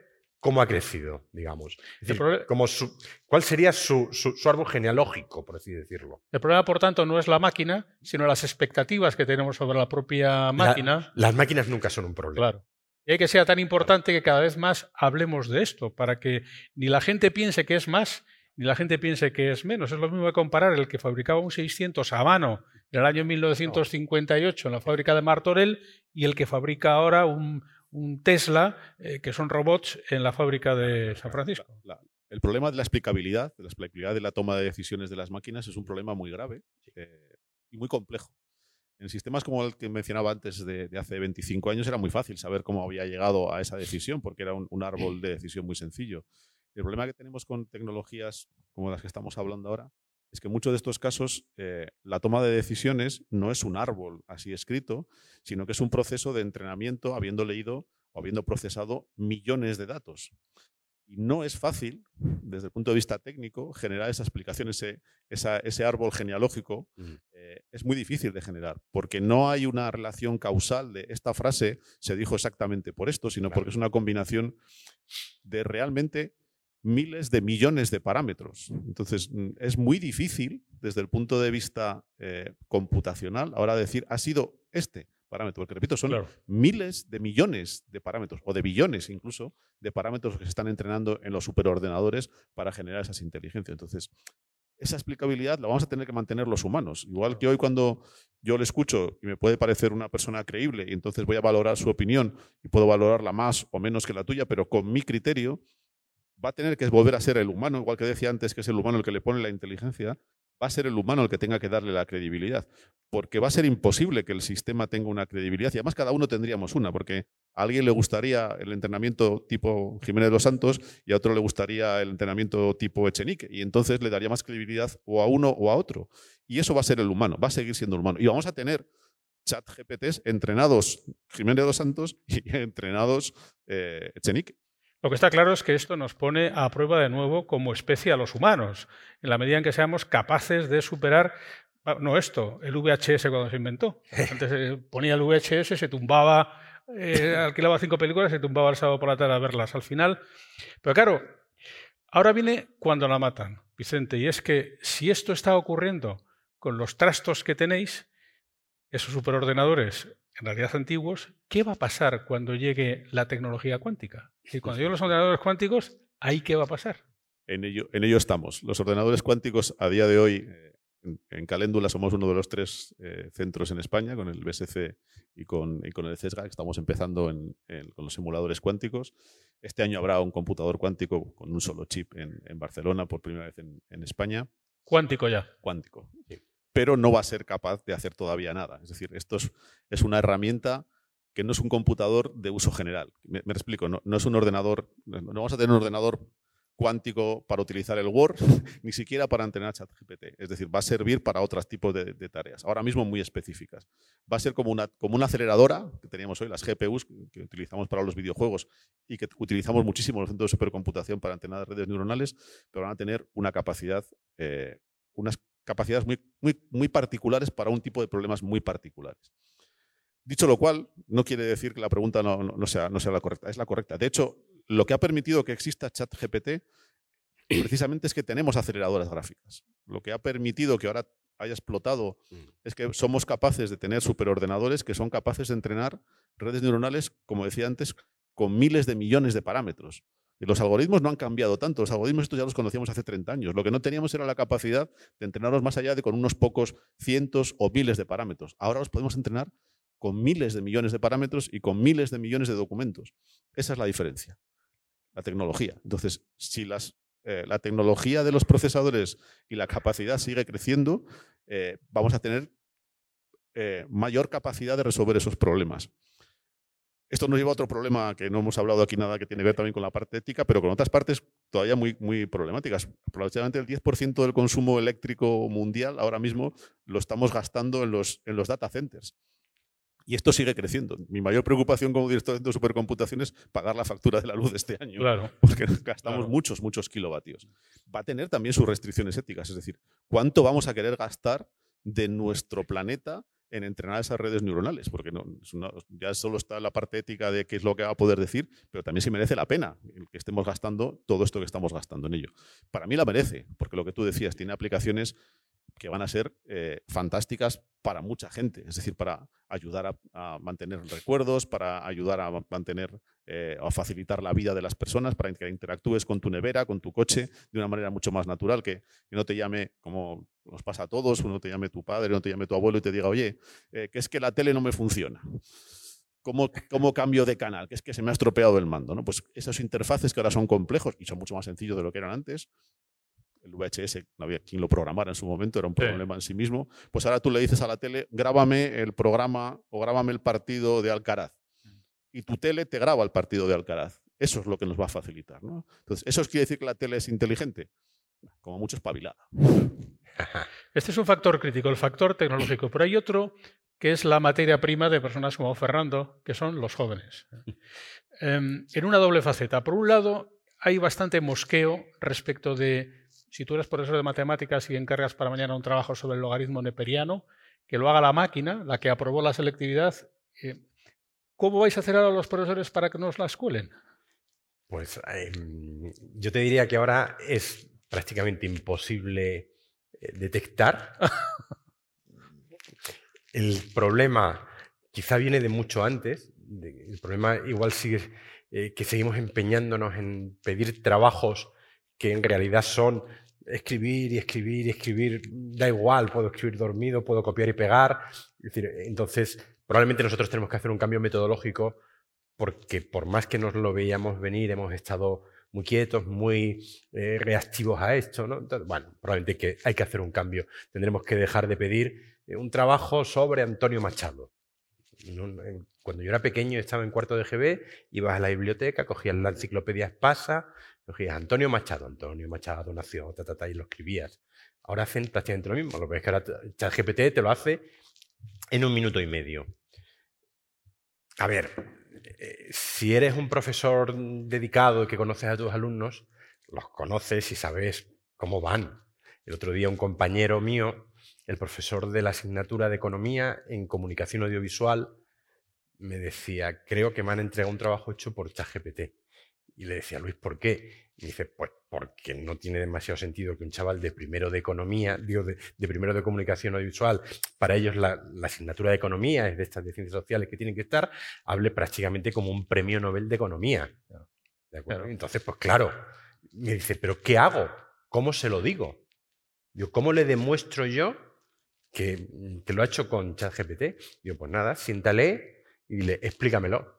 cómo ha crecido, digamos. Es decir, prole- como su- cuál sería su, su- su árbol genealógico, por así decirlo. El problema, por tanto, no es la máquina, sino las expectativas que tenemos sobre la propia máquina. Las máquinas nunca son un problema. Claro. Y hay que sea tan importante que cada vez más hablemos de esto, para que ni la gente piense que es más, ni la gente piense que es menos. Es lo mismo que comparar el que fabricaba un 600 a mano en el año 1958 en la fábrica de Martorell y el que fabrica ahora un, un Tesla, eh, que son robots, en la fábrica de San Francisco. La- el problema de la explicabilidad, de la explicabilidad de la toma de decisiones de las máquinas es un problema muy grave eh, y muy complejo. En sistemas como el que mencionaba antes de, de hace 25 años era muy fácil saber cómo había llegado a esa decisión porque era un, un árbol de decisión muy sencillo. El problema que tenemos con tecnologías como las que estamos hablando ahora es que en muchos de estos casos eh, la toma de decisiones no es un árbol así escrito, sino que es un proceso de entrenamiento habiendo leído o habiendo procesado millones de datos. Y no es fácil, desde el punto de vista técnico, generar esa explicación, ese, esa- ese árbol genealógico. Eh, es muy difícil de generar, porque no hay una relación causal de esta frase se dijo exactamente por esto, sino Claro. porque es una combinación de realmente miles de millones de parámetros. Entonces, mm, es muy difícil desde el punto de vista eh, computacional ahora decir, ha sido este parámetro, porque repito, son miles de millones de parámetros, o de billones incluso, de parámetros que se están entrenando en los superordenadores para generar esas inteligencias. Entonces, esa explicabilidad la vamos a tener que mantener los humanos. Igual que hoy cuando yo le escucho y me puede parecer una persona creíble y entonces voy a valorar su opinión y puedo valorarla más o menos que la tuya, pero con mi criterio, va a tener que volver a ser el humano, igual que decía antes que es el humano el que le pone la inteligencia, va a ser el humano el que tenga que darle la credibilidad, porque va a ser imposible que el sistema tenga una credibilidad y además cada uno tendríamos una, porque a alguien le gustaría el entrenamiento tipo Jiménez de los Santos y a otro le gustaría el entrenamiento tipo Echenique y entonces le daría más credibilidad o a uno o a otro. Y eso va a ser el humano, va a seguir siendo el humano. Y vamos a tener chat GPTs entrenados Jiménez de los Santos y entrenados eh, Echenique. Lo que está claro es que esto nos pone a prueba de nuevo como especie a los humanos, en la medida en que seamos capaces de superar, ah, no esto, el VHS cuando se inventó. Antes se ponía el VHS, se tumbaba, eh, alquilaba cinco películas, se tumbaba el sábado por la tarde a verlas al final. Pero claro, ahora viene cuando la matan, Vicente, y es que si esto está ocurriendo con los trastos que tenéis, esos superordenadores en realidad antiguos, ¿qué va a pasar cuando llegue la tecnología cuántica? Y cuando los ordenadores cuánticos, ¿ahí qué va a pasar? En ello, en ello estamos. Los ordenadores cuánticos a día de hoy, eh, en, Caléndula somos uno de los tres eh, centros en España, con el BSC y con, y con el CESGA, estamos empezando con los simuladores cuánticos. Este año habrá un computador cuántico con un solo chip en, Barcelona por primera vez en, España. Cuántico ya. Cuántico pero no va a ser capaz de hacer todavía nada. Es decir, esto es, una herramienta que no es un computador de uso general. Me, explico, no, es un ordenador, no vamos a tener un ordenador cuántico para utilizar el Word, ni siquiera para entrenar ChatGPT. Es decir, va a servir para otros tipos de, tareas, ahora mismo muy específicas. Va a ser como una, como una aceleradora que teníamos hoy, las GPUs que utilizamos para los videojuegos y que utilizamos muchísimo en los centros de supercomputación para entrenar redes neuronales, pero van a tener una capacidad, eh, unas capacidades muy, muy, muy particulares para un tipo de problemas muy particulares. Dicho lo cual, no quiere decir que la pregunta no, no, sea, no sea la correcta, es la correcta. De hecho, lo que ha permitido que exista ChatGPT precisamente es que tenemos aceleradoras gráficas. Lo que ha permitido que ahora haya explotado mm. es que somos capaces de tener superordenadores que son capaces de entrenar redes neuronales, como decía antes, con miles de millones de parámetros. Y los algoritmos no han cambiado tanto. Los algoritmos estos ya los conocíamos hace 30 años. Lo que no teníamos era la capacidad de entrenarlos más allá de con unos pocos cientos o miles de parámetros. Ahora los podemos entrenar con miles de millones de parámetros y con miles de millones de documentos. Esa es la diferencia. La tecnología. Entonces, si las, eh, la tecnología de los procesadores y la capacidad sigue creciendo, eh, vamos a tener eh, mayor capacidad de resolver esos problemas. Esto nos lleva a otro problema que no hemos hablado aquí nada que tiene que ver también con la parte ética, pero con otras partes todavía muy, muy problemáticas. Probablemente el 10% del consumo eléctrico mundial ahora mismo lo estamos gastando en los, en los data centers. Y esto sigue creciendo. Mi mayor preocupación como director de supercomputación es pagar la factura de la luz de este año. Claro. Porque gastamos muchos, muchos kilovatios. Va a tener también sus restricciones éticas. Es decir, ¿cuánto vamos a querer gastar de nuestro planeta en entrenar esas redes neuronales, porque no, ya solo está la parte ética de qué es lo que va a poder decir, pero también si merece la pena que estemos gastando todo esto que estamos gastando en ello. Para mí la merece, porque lo que tú decías, tiene aplicaciones que van a ser eh, fantásticas para mucha gente, es decir, para ayudar a, mantener recuerdos, para ayudar a mantener eh, facilitar la vida de las personas, para que interactúes con tu nevera, con tu coche, de una manera mucho más natural, que, no te llame, como nos pasa a todos, uno te llame tu padre, uno te llame tu abuelo y te diga, oye, eh, que es que la tele no me funciona. ¿Cómo, ¿Cómo, cambio de canal? Que es que se me ha estropeado el mando. ¿no? Pues esas interfaces que ahora son complejos y son mucho más sencillos de lo que eran antes, el VHS, no había quien lo programara en su momento, era un problema en sí mismo, pues ahora tú le dices a la tele, grábame el programa o grábame el partido de Alcaraz. Y tu tele te graba el partido de Alcaraz. Eso es lo que nos va a facilitar. ¿no? Entonces, ¿eso quiere decir que la tele es inteligente? Como mucho espabilada. Este es un factor crítico, el factor tecnológico. Pero hay otro que es la materia prima de personas como Fernando, que son los jóvenes. Em, en una doble faceta. Por un lado, hay bastante mosqueo respecto de si tú eres profesor de matemáticas y encargas para mañana un trabajo sobre el logaritmo neperiano, que lo haga la máquina, la que aprobó la selectividad, eh, ¿cómo vais a hacer ahora los profesores para que nos la escuelen? Pues em, yo te diría que ahora es prácticamente imposible eh, detectar. el problema quizá viene de mucho antes. el problema igual sigue eh, que seguimos empeñándonos en pedir trabajos que en realidad son escribir y escribir y escribir, da igual, puedo escribir dormido, puedo copiar y pegar. entonces, probablemente nosotros tenemos que hacer un cambio metodológico porque por más que nos lo veíamos venir, hemos estado muy quietos, muy eh, reactivos a esto. ¿no? bueno, probablemente que hay que hacer un cambio. Tendremos que dejar de pedir eh, un trabajo sobre Antonio Machado. Cuando yo era pequeño, estaba en cuarto de GB, ibas a la biblioteca, cogías la enciclopedia Espasa, Antonio Machado, Antonio Machado nació, ta, y lo escribías. Ahora hacen prácticamente lo mismo. Lo que que ahora ChatGPT te lo hace en un minuto y medio. A ver, eh, si eres un profesor dedicado y que conoces a tus alumnos, los conoces y sabes cómo van. El otro día un compañero mío, el profesor de la asignatura de Economía en Comunicación Audiovisual, me decía, creo que me han entregado un trabajo hecho por ChatGPT. Y le decía, Luis, ¿por qué? Y dice, pues porque no tiene demasiado sentido que un chaval de primero de economía, digo, de, primero de comunicación audiovisual, para ellos la, asignatura de economía es de estas de ciencias sociales que tienen que estar, hable prácticamente como un premio Nobel de economía. Entonces, pues claro, me dice, ¿pero qué hago? ¿Cómo se lo digo? Digo, ¿cómo le demuestro yo que, que lo ha hecho con ChatGPT? Digo, pues nada, siéntale y le explícamelo.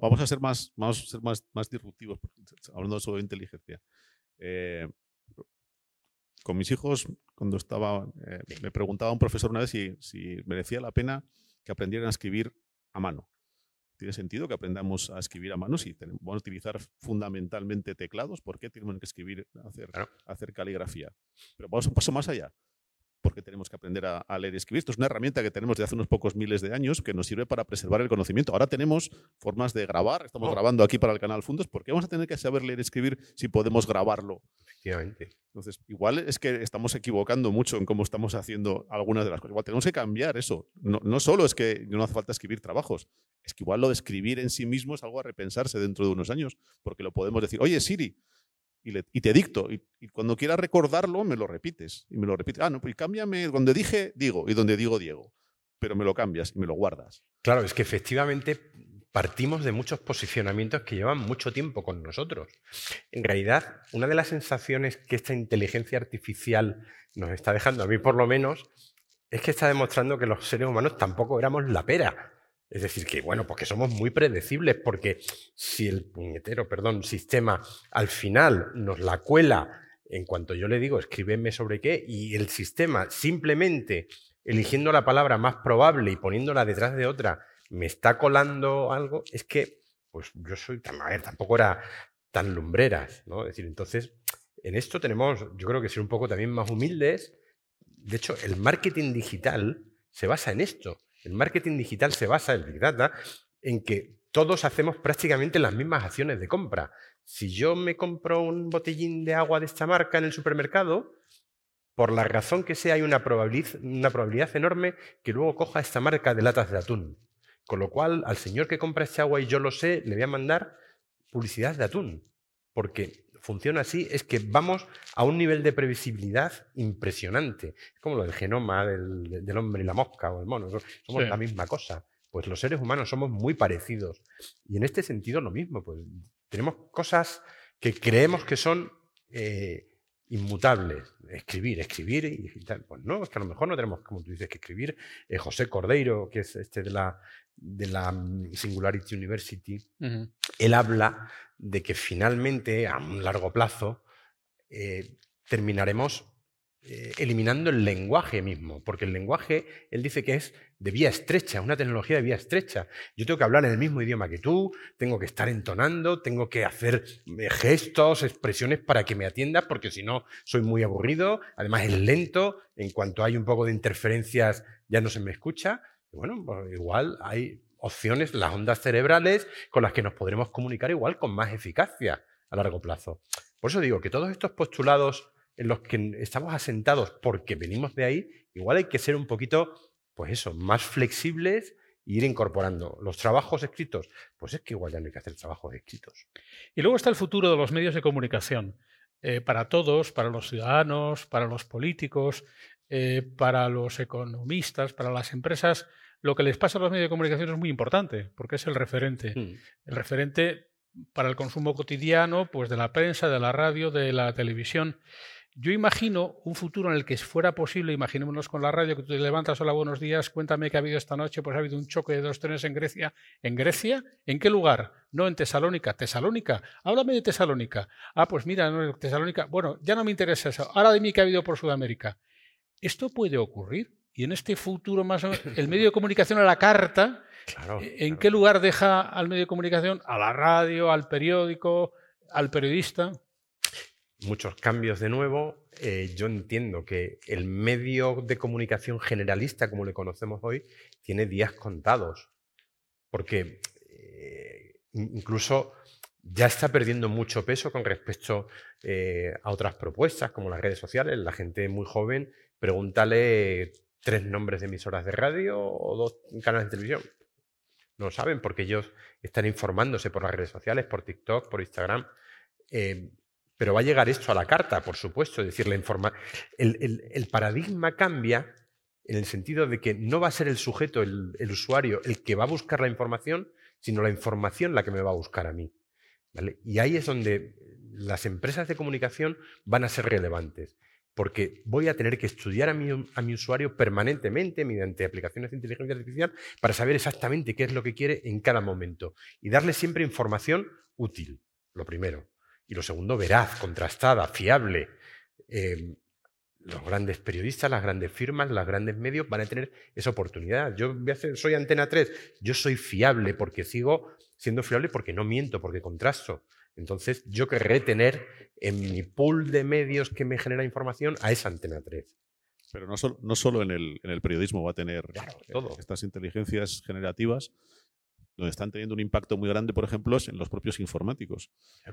Vamos a ser más, vamos a ser más, más disruptivos, hablando sobre inteligencia. Eh, con mis hijos, cuando estaba, eh, me preguntaba un profesor una vez si, si, merecía la pena que aprendieran a escribir a mano. ¿Tiene sentido que aprendamos a escribir a mano si tenemos, vamos a utilizar fundamentalmente teclados? ¿Por qué tenemos que escribir, hacer, hacer caligrafía? Pero vamos un paso más allá porque tenemos que aprender a, leer y escribir. Esto es una herramienta que tenemos de hace unos pocos miles de años que nos sirve para preservar el conocimiento. Ahora tenemos formas de grabar, estamos oh. grabando aquí para el canal Fundos, ¿por qué vamos a tener que saber leer y escribir si podemos grabarlo? Efectivamente. Entonces, igual es que estamos equivocando mucho en cómo estamos haciendo algunas de las cosas. Igual tenemos que cambiar eso. No, no solo es que no hace falta escribir trabajos, es que igual lo de escribir en sí mismo es algo a repensarse dentro de unos años, porque lo podemos decir, oye Siri, y, te dicto. Y, cuando quieras recordarlo, me lo repites. Y me lo repites. Ah, no, pues cámbiame. Donde dije, digo. Y donde digo, Diego. Pero me lo cambias y me lo guardas. Claro, es que efectivamente partimos de muchos posicionamientos que llevan mucho tiempo con nosotros. En realidad, una de las sensaciones que esta inteligencia artificial nos está dejando, a mí por lo menos, es que está demostrando que los seres humanos tampoco éramos la pera. Es decir, que bueno, porque somos muy predecibles, porque si el puñetero, perdón, sistema al final nos la cuela en cuanto yo le digo, escríbeme sobre qué, y el sistema simplemente eligiendo la palabra más probable y poniéndola detrás de otra, me está colando algo, es que, pues yo soy, a ver, tampoco era tan lumbreras, ¿no? Es decir, entonces, en esto tenemos, yo creo que ser un poco también más humildes. De hecho, el marketing digital se basa en esto. El marketing digital se basa, el Big Data, en que todos hacemos prácticamente las mismas acciones de compra. Si yo me compro un botellín de agua de esta marca en el supermercado, por la razón que sea hay una probabilidad, una probabilidad enorme que luego coja esta marca de latas de atún. Con lo cual, al señor que compra este agua y yo lo sé, le voy a mandar publicidad de atún. Porque funciona así es que vamos a un nivel de previsibilidad impresionante. Es como lo del genoma del, hombre y la mosca o el mono. Somos la misma cosa. Pues los seres humanos somos muy parecidos. Y en este sentido lo mismo. Pues tenemos cosas que creemos que son eh, inmutables. Escribir, escribir y tal. Pues no, es que a lo mejor no tenemos, como tú dices, que escribir. Eh, José Cordeiro, que es este de la, de la mm, Singularity University, él habla de que finalmente, a un largo plazo, eh, terminaremos eh, eliminando el lenguaje mismo, porque el lenguaje, él dice que es de vía estrecha, una tecnología de vía estrecha. Yo tengo que hablar en el mismo idioma que tú, tengo que estar entonando, tengo que hacer eh, gestos, expresiones para que me atiendas, porque si no soy muy aburrido, además es lento, en cuanto hay un poco de interferencias ya no se me escucha. bueno, pues igual hay opciones, las ondas cerebrales, con las que nos podremos comunicar igual con más eficacia a largo plazo. Por eso digo que todos estos postulados en los que estamos asentados porque venimos de ahí, igual hay que ser un poquito, pues eso, más flexibles e ir incorporando. Los trabajos escritos, pues es que igual ya no hay que hacer trabajos escritos. Y luego está el futuro de los medios de comunicación. Eh, para todos, para los ciudadanos, para los políticos, eh, para los economistas, para las empresas, lo que les pasa a los medios de comunicación es muy importante, porque es el referente. Mm. El referente para el consumo cotidiano, pues de la prensa, de la radio, de la televisión. Yo imagino un futuro en el que fuera posible, imaginémonos con la radio, que tú te levantas, hola, buenos días, cuéntame qué ha habido esta noche, pues ha habido un choque de dos trenes en Grecia. ¿En Grecia? ¿En qué lugar? No, en Tesalónica. ¿Tesalónica? Háblame de Tesalónica. Ah, pues mira, no, Tesalónica. Bueno, ya no me interesa eso. Ahora de mí que ha habido por Sudamérica. ¿Esto puede ocurrir? Y en este futuro más o menos, el medio de comunicación a la carta, Claro. ¿en claro. qué lugar deja al medio de comunicación? A la radio, al periódico, al periodista. Muchos cambios de nuevo. Eh, yo entiendo que el medio de comunicación generalista, como le conocemos hoy, tiene días contados. Porque eh, in- incluso ya está perdiendo mucho peso con respecto eh, a otras propuestas, como las redes sociales. La gente muy joven, pregúntale tres nombres de emisoras de radio o dos canales de televisión. No lo saben porque ellos están informándose por las redes sociales, por TikTok, por Instagram. Pero va a llegar esto a la carta, por supuesto. Es decir, la el, paradigma cambia en el sentido de que no va a ser el sujeto, el, usuario, el que va a buscar la información, sino la información la que me va a buscar a mí. Y ahí es donde las empresas de comunicación van a ser relevantes, porque voy a tener que estudiar a mi, a mi usuario permanentemente mediante aplicaciones de inteligencia artificial para saber exactamente qué es lo que quiere en cada momento y darle siempre información útil, lo primero. Y lo segundo, veraz, contrastada, fiable. Eh, los grandes periodistas, las grandes firmas, los grandes medios van a tener esa oportunidad. Yo voy a hacer- soy Antena 3, yo soy fiable porque sigo siendo fiable porque no miento, porque contrasto. Entonces, yo querré tener en mi pool de medios que me genera información a esa Antena 3. Pero no, sol- no solo en el, en el periodismo va a tener Claro, todo. estas inteligencias generativas, donde están teniendo un impacto muy grande, por ejemplo, es en los propios informáticos.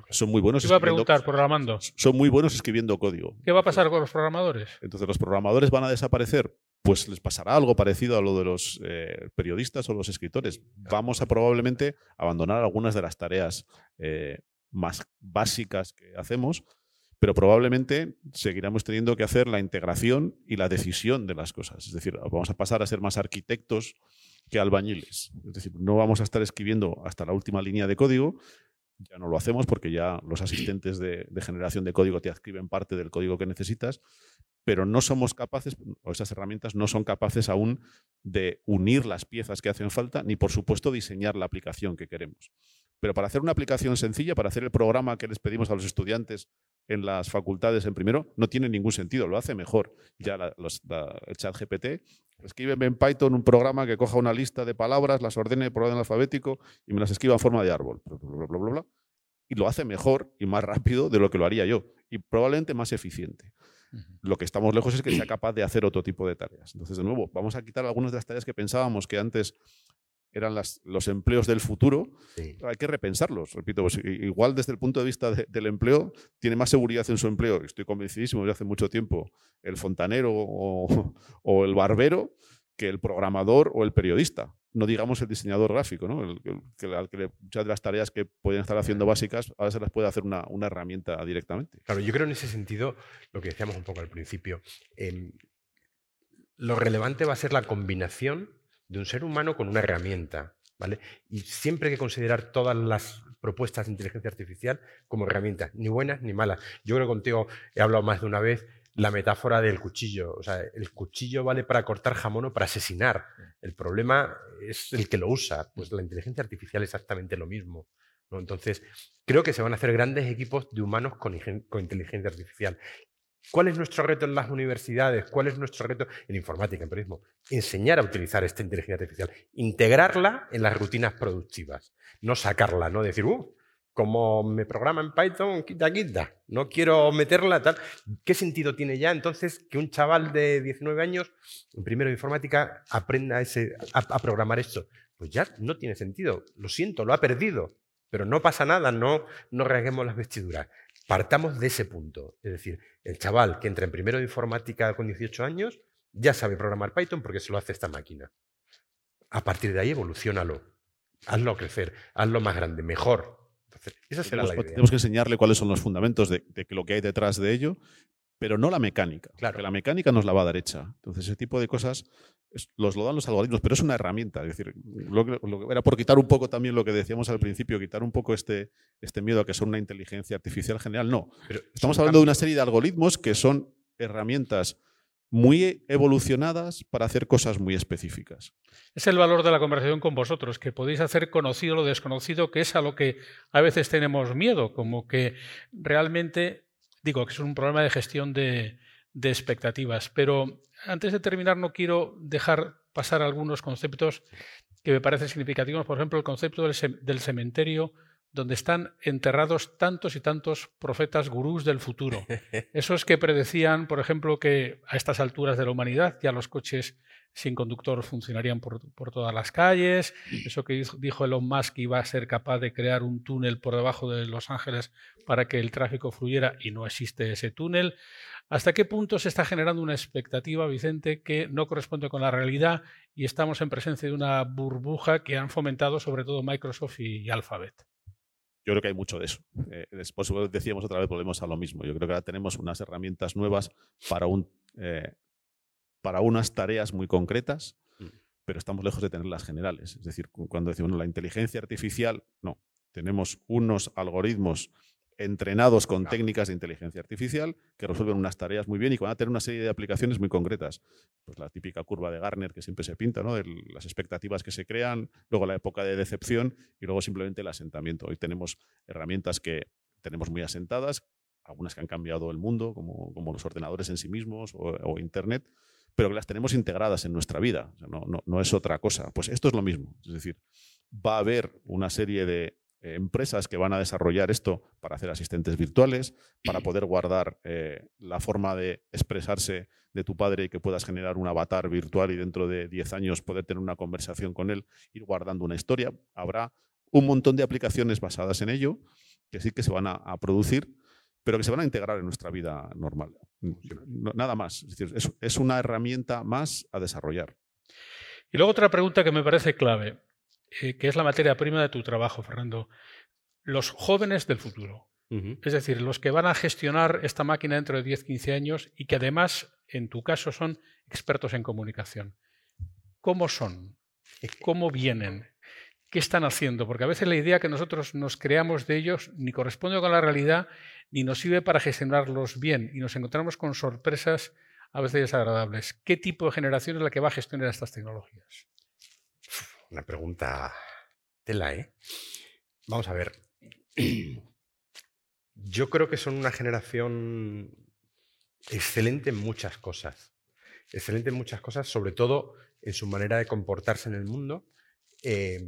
Son muy buenos iba a preguntar, programando. son muy buenos escribiendo código. ¿Qué va a pasar con los programadores? Entonces, ¿los programadores van a desaparecer? Pues les pasará algo parecido a lo de los eh, periodistas o los escritores. Vamos a probablemente abandonar algunas de las tareas eh, más básicas que hacemos, pero probablemente seguiremos teniendo que hacer la integración y la decisión de las cosas. Es decir, vamos a pasar a ser más arquitectos que albañiles. Es decir, no vamos a estar escribiendo hasta la última línea de código, ya no lo hacemos porque ya los asistentes de, de generación de código te escriben parte del código que necesitas, pero no somos capaces, o esas herramientas no son capaces aún de unir las piezas que hacen falta, ni por supuesto diseñar la aplicación que queremos. Pero para hacer una aplicación sencilla, para hacer el programa que les pedimos a los estudiantes en las facultades en primero, no tiene ningún sentido, lo hace mejor. Ya la- los- la- el chat GPT, escríbeme en Python un programa que coja una lista de palabras, las ordene por orden alfabético y me las escriba en forma de árbol. Bla, bla, bla, bla, bla. Y lo hace mejor y más rápido de lo que lo haría yo. Y probablemente más eficiente. Lo que estamos lejos es que sea capaz de hacer otro tipo de tareas. Entonces, de nuevo, vamos a quitar algunas de las tareas que pensábamos que antes eran las- los empleos del futuro. Sí. Hay que repensarlos. Repito, pues, igual desde el punto de vista de- del empleo, tiene más seguridad en su empleo. Estoy convencidísimo desde hace mucho tiempo el fontanero o, o el barbero que el programador o el periodista. No digamos el diseñador gráfico, ¿no? El- el- que, muchas de las tareas que pueden estar haciendo básicas, ahora se las puede hacer una, una herramienta directamente. Claro, yo creo en ese sentido, lo que decíamos un poco al principio, em, lo relevante va a ser la combinación de un ser humano con una herramienta, ¿vale? Y siempre hay que considerar todas las propuestas de inteligencia artificial como herramientas, ni buenas ni malas. Yo creo que contigo he hablado más de una vez la metáfora del cuchillo. O sea, el cuchillo vale para cortar jamón o para asesinar. El problema es el que lo usa. Pues la inteligencia artificial es exactamente lo mismo. ¿no? Entonces, creo que se van a hacer grandes equipos de humanos con, inteligencia artificial. ¿Cuál es nuestro reto en las universidades? ¿Cuál es nuestro reto en informática, en periodismo? Enseñar a utilizar esta inteligencia artificial, integrarla en las rutinas productivas, no sacarla, no decir, uh, como me programa en Python, quita, quita, no quiero meterla. ¿Qué sentido tiene ya entonces que un chaval de 19 años, en primero de informática, aprenda ese, a, a programar esto? Pues ya no tiene sentido, lo siento, lo ha perdido, pero no pasa nada, no, no rasguemos las vestiduras. Partamos de ese punto. Es decir, el chaval que entra en primero de informática con 18 años ya sabe programar Python porque se lo hace esta máquina. a partir de ahí evolucionalo. Hazlo crecer, hazlo más grande, mejor. esa será tenemos, la idea. tenemos que enseñarle cuáles son los fundamentos de, de lo que hay detrás de ello, pero no la mecánica. Claro. Porque la mecánica nos la va a dar hecha. Entonces, ese tipo de cosas es- los lo dan los algoritmos, pero es una herramienta. Es decir, lo que- lo era por quitar un poco también lo que decíamos al principio, quitar un poco este, este miedo a que son una inteligencia artificial general. No. Pero Estamos hablando de una serie de algoritmos que son herramientas muy evolucionadas para hacer cosas muy específicas. Es el valor de la conversación con vosotros, que podéis hacer conocido lo desconocido, que es a lo que a veces tenemos miedo, como que realmente, digo, que es un problema de gestión de, de expectativas. Pero antes de terminar, no quiero dejar pasar algunos conceptos que me parecen significativos. Por ejemplo, el concepto del, ce- del cementerio, donde están enterrados tantos y tantos profetas gurús del futuro. Esos que predecían, por ejemplo, que a estas alturas de la humanidad ya los coches sin conductor funcionarían por, por todas las calles. Eso que dijo- dijo Elon Musk que iba a ser capaz de crear un túnel por debajo de Los Ángeles para que el tráfico fluyera y no existe ese túnel. ¿Hasta qué punto se está generando una expectativa, Vicente, que no corresponde con la realidad y estamos en presencia de una burbuja que han fomentado sobre todo Microsoft y Alphabet? Yo creo que hay mucho de eso. Eh, después decíamos otra vez, volvemos a lo mismo. Yo creo que ahora tenemos unas herramientas nuevas para, un, eh, para unas tareas muy concretas, Mm. pero estamos lejos de tener las generales. Es decir, cu- cuando decimos "No, la inteligencia artificial, no. Tenemos unos algoritmos entrenados con técnicas de inteligencia artificial que resuelven unas tareas muy bien y que van a tener una serie de aplicaciones muy concretas. Pues la típica curva de Gartner que siempre se pinta, ¿no? De las expectativas que se crean, luego la época de decepción y luego simplemente el asentamiento. Hoy tenemos herramientas que tenemos muy asentadas, algunas que han cambiado el mundo, como, como los ordenadores en sí mismos o, o Internet, pero que las tenemos integradas en nuestra vida. O sea, no, no- no es otra cosa. Pues esto es lo mismo. Es decir, va a haber una serie de eh, empresas que van a desarrollar esto para hacer asistentes virtuales, para poder guardar eh, la forma de expresarse de tu padre y que puedas generar un avatar virtual y dentro de 10 años poder tener una conversación con él, ir guardando una historia. Habrá un montón de aplicaciones basadas en ello que sí que se van a, a producir, pero que se van a integrar en nuestra vida normal. No- nada más. Es decir, es- es una herramienta más a desarrollar. Y luego otra pregunta que me parece clave, eh, que es la materia prima de tu trabajo, Fernando. Los jóvenes del futuro, es decir, los que van a gestionar esta máquina dentro de 10, 15 años y que además, en tu caso, son expertos en comunicación. ¿Cómo son? ¿Cómo vienen? ¿Qué están haciendo? Porque a veces la idea que nosotros nos creamos de ellos ni corresponde con la realidad ni nos sirve para gestionarlos bien y nos encontramos con sorpresas a veces desagradables. ¿Qué tipo de generación es la que va a gestionar estas tecnologías? Una pregunta tela, ¿eh? Vamos a ver. Yo creo que son una generación excelente en muchas cosas. Excelente en muchas cosas, sobre todo en su manera de comportarse en el mundo. Eh,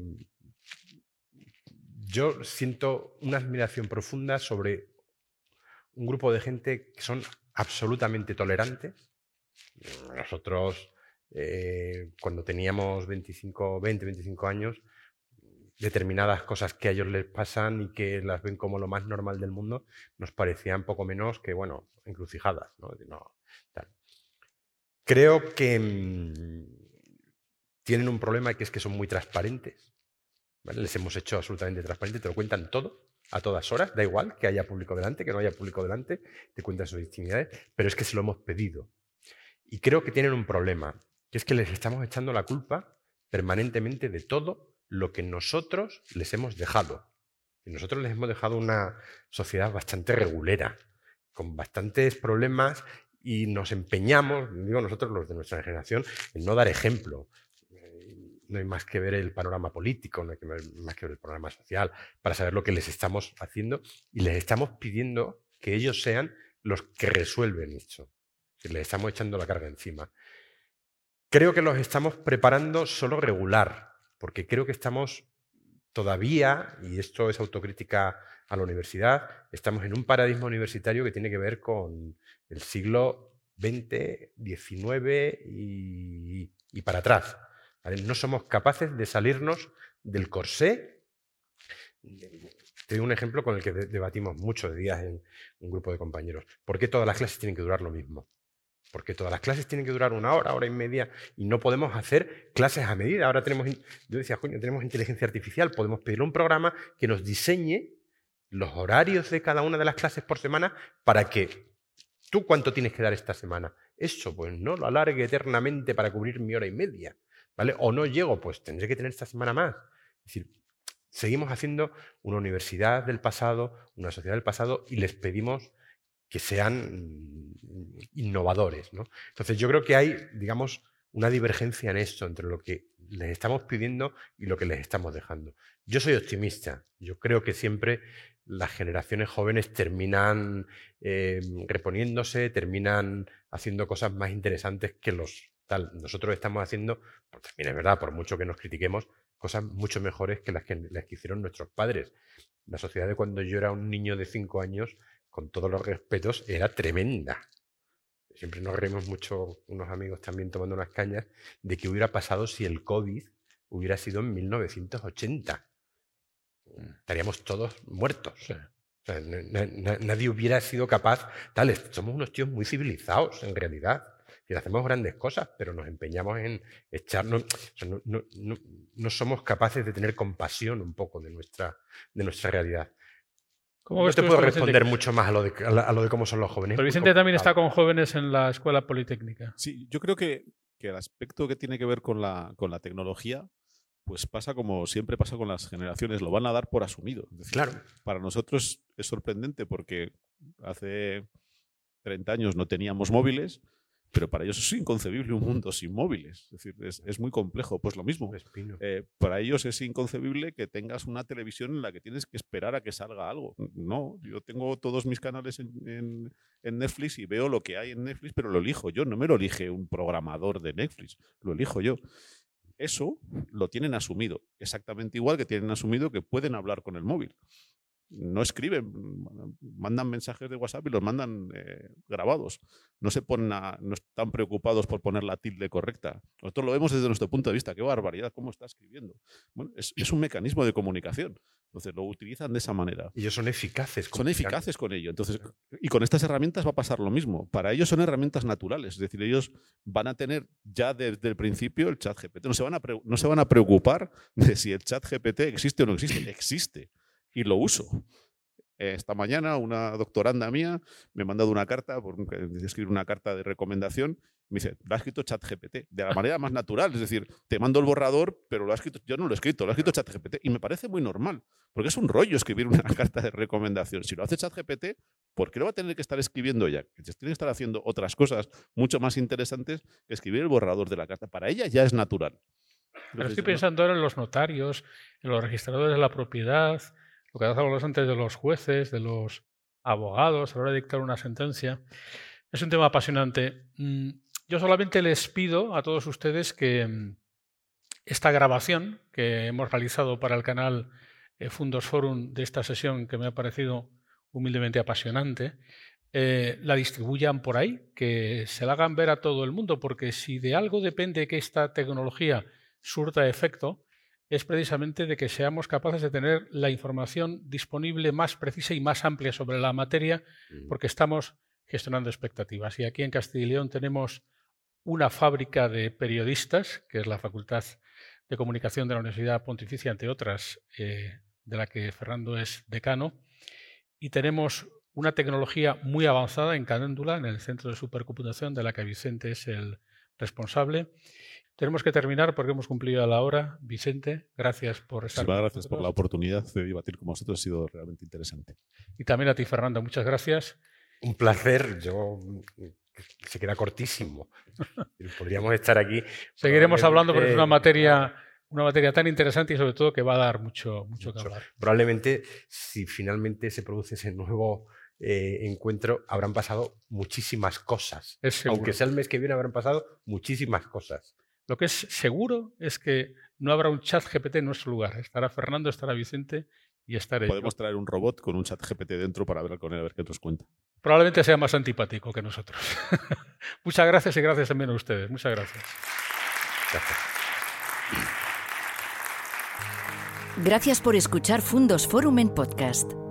yo siento una admiración profunda sobre un grupo de gente que son absolutamente tolerantes. Nosotros, eh, cuando teníamos 25, 20, 25 años, determinadas cosas que a ellos les pasan y que las ven como lo más normal del mundo, nos parecían poco menos que, bueno, encrucijadas. ¿no? Creo que mm, tienen un problema que es que son muy transparentes. Les hemos hecho absolutamente transparentes, te lo cuentan todo, a todas horas, da igual que haya público delante, que no haya público delante, te cuentan sus intimidades, pero es que se lo hemos pedido. Y creo que tienen un problema, que es que les estamos echando la culpa permanentemente de todo lo que nosotros les hemos dejado. Y nosotros les hemos dejado una sociedad bastante regulera, con bastantes problemas y nos empeñamos, digo nosotros los de nuestra generación, en no dar ejemplo. No hay más que ver el panorama político, no hay más que ver el panorama social, para saber lo que les estamos haciendo y les estamos pidiendo que ellos sean los que resuelven esto. Les estamos echando la carga encima. Creo que los estamos preparando solo regular, porque creo que estamos todavía, y esto es autocrítica a la universidad, estamos en un paradigma universitario que tiene que ver con el siglo XX, XIX y, para atrás. No somos capaces de salirnos del corsé. Te doy un ejemplo con el que de- debatimos muchos días en un grupo de compañeros. ¿Por qué todas las clases tienen que durar lo mismo? Porque todas las clases tienen que durar una hora, hora y media, y no podemos hacer clases a medida. Ahora tenemos, yo decía, coño, tenemos inteligencia artificial, podemos pedirle un programa que nos diseñe los horarios de cada una de las clases por semana para que tú cuánto tienes que dar esta semana. Eso, pues no lo alargue eternamente para cubrir mi hora y media, ¿vale? O no llego, pues tendré que tener esta semana más. Es decir, seguimos haciendo una universidad del pasado, una sociedad del pasado, y les pedimos que sean innovadores. ¿no? Entonces yo creo que hay, digamos, una divergencia en esto entre lo que les estamos pidiendo y lo que les estamos dejando. Yo soy optimista. Yo creo que siempre las generaciones jóvenes terminan eh, reponiéndose, terminan haciendo cosas más interesantes que los tal. Nosotros estamos haciendo, pues también es verdad, por mucho que nos critiquemos, cosas mucho mejores que las que, las que hicieron nuestros padres. La sociedad de cuando yo era un niño de cinco años con todos los respetos, era tremenda. Siempre nos reímos mucho, unos amigos también tomando unas cañas, de qué hubiera pasado si el COVID hubiera sido en 1980. Mm. Estaríamos todos muertos. nadie hubiera sido capaz. Tales, somos unos tíos muy civilizados, en realidad. Y hacemos grandes cosas, pero nos empeñamos en echarnos. no, somos capaces de tener compasión un poco de nuestra, de nuestra realidad no te puedo responder mucho más a lo, de, cómo son los jóvenes. Pero Vicente también está con jóvenes en la escuela politécnica. Sí, yo creo que, el aspecto que tiene que ver con la, con la tecnología, pues pasa como siempre pasa con las generaciones, lo van a dar por asumido. claro. Para nosotros es sorprendente porque hace 30 años no teníamos móviles pero para ellos es inconcebible un mundo sin móviles. Es decir, es, muy complejo. Pues lo mismo. Eh, para ellos es inconcebible que tengas una televisión en la que tienes que esperar a que salga algo. No, yo tengo todos mis canales en, Netflix y veo lo que hay en Netflix, pero lo elijo yo. No me lo elige un programador de Netflix, lo elijo yo. Eso lo tienen asumido, exactamente igual que tienen asumido que pueden hablar con el móvil no escriben, mandan mensajes de WhatsApp y los mandan eh, grabados. No se ponen no están preocupados por poner la tilde correcta. Nosotros lo vemos desde nuestro punto de vista. Qué barbaridad, cómo está escribiendo. Bueno, es, un mecanismo de comunicación. Entonces lo utilizan de esa manera. Y ellos son eficaces. Son eficaces con ello. Entonces, y con estas herramientas va a pasar lo mismo. Para ellos son herramientas naturales. Es decir, ellos van a tener ya desde el principio el chat GPT. No se van a, no se van a preocupar de si el chat GPT existe o no existe. Existe y lo uso. Esta mañana una doctoranda mía me ha mandado una carta, por escribir una carta de recomendación, me dice, lo ha escrito ChatGPT, de la manera más natural, es decir, te mando el borrador, pero lo ha escrito, yo no lo he escrito, lo ha escrito ChatGPT, y me parece muy normal, porque es un rollo escribir una carta de recomendación. Si lo hace ChatGPT, ¿por qué no va a tener que estar escribiendo ella? Que tiene que estar haciendo otras cosas mucho más interesantes que escribir el borrador de la carta. Para ella ya es natural. Pero estoy pensando ahora en los notarios, en los registradores de la propiedad, lo que hablamos antes de los jueces, de los abogados a la hora de dictar una sentencia. Es un tema apasionante. Mm, yo solamente les pido a todos ustedes que mm, esta grabación que hemos realizado para el canal eh, Fundos Forum de esta sesión, que me ha parecido humildemente apasionante, eh, la distribuyan por ahí, que se la hagan ver a todo el mundo, porque si de algo depende que esta tecnología surta efecto, es precisamente de que seamos capaces de tener la información disponible más precisa y más amplia sobre la materia, porque estamos gestionando expectativas. Y aquí en Castilla y León tenemos una fábrica de periodistas, que es la Facultad de Comunicación de la Universidad Pontificia, entre otras, eh, de la que Fernando es decano, y tenemos una tecnología muy avanzada en Canéndula, en el centro de supercomputación, de la que Vicente es el responsable, tenemos que terminar porque hemos cumplido la hora. Vicente, gracias por estar. Muchas gracias por la oportunidad de debatir con vosotros. Ha sido realmente interesante. Y también a ti, Fernando, muchas gracias. Un placer. Yo se queda cortísimo. Podríamos estar aquí. Seguiremos hablando porque es una materia, una materia tan interesante y sobre todo que va a dar mucho, mucho, que hablar. Probablemente, si finalmente se produce ese nuevo eh, encuentro, habrán pasado muchísimas cosas. Aunque sea el mes que viene, habrán pasado muchísimas cosas. Lo que es seguro es que no habrá un chat GPT en nuestro lugar. Estará Fernando, estará Vicente y estaré Podemos traer un robot con un chat GPT dentro para ver con él, a ver qué nos cuenta. Probablemente sea más antipático que nosotros. Muchas gracias y gracias también a ustedes. Muchas gracias. Gracias. Gracias por escuchar Fundos Forum en podcast.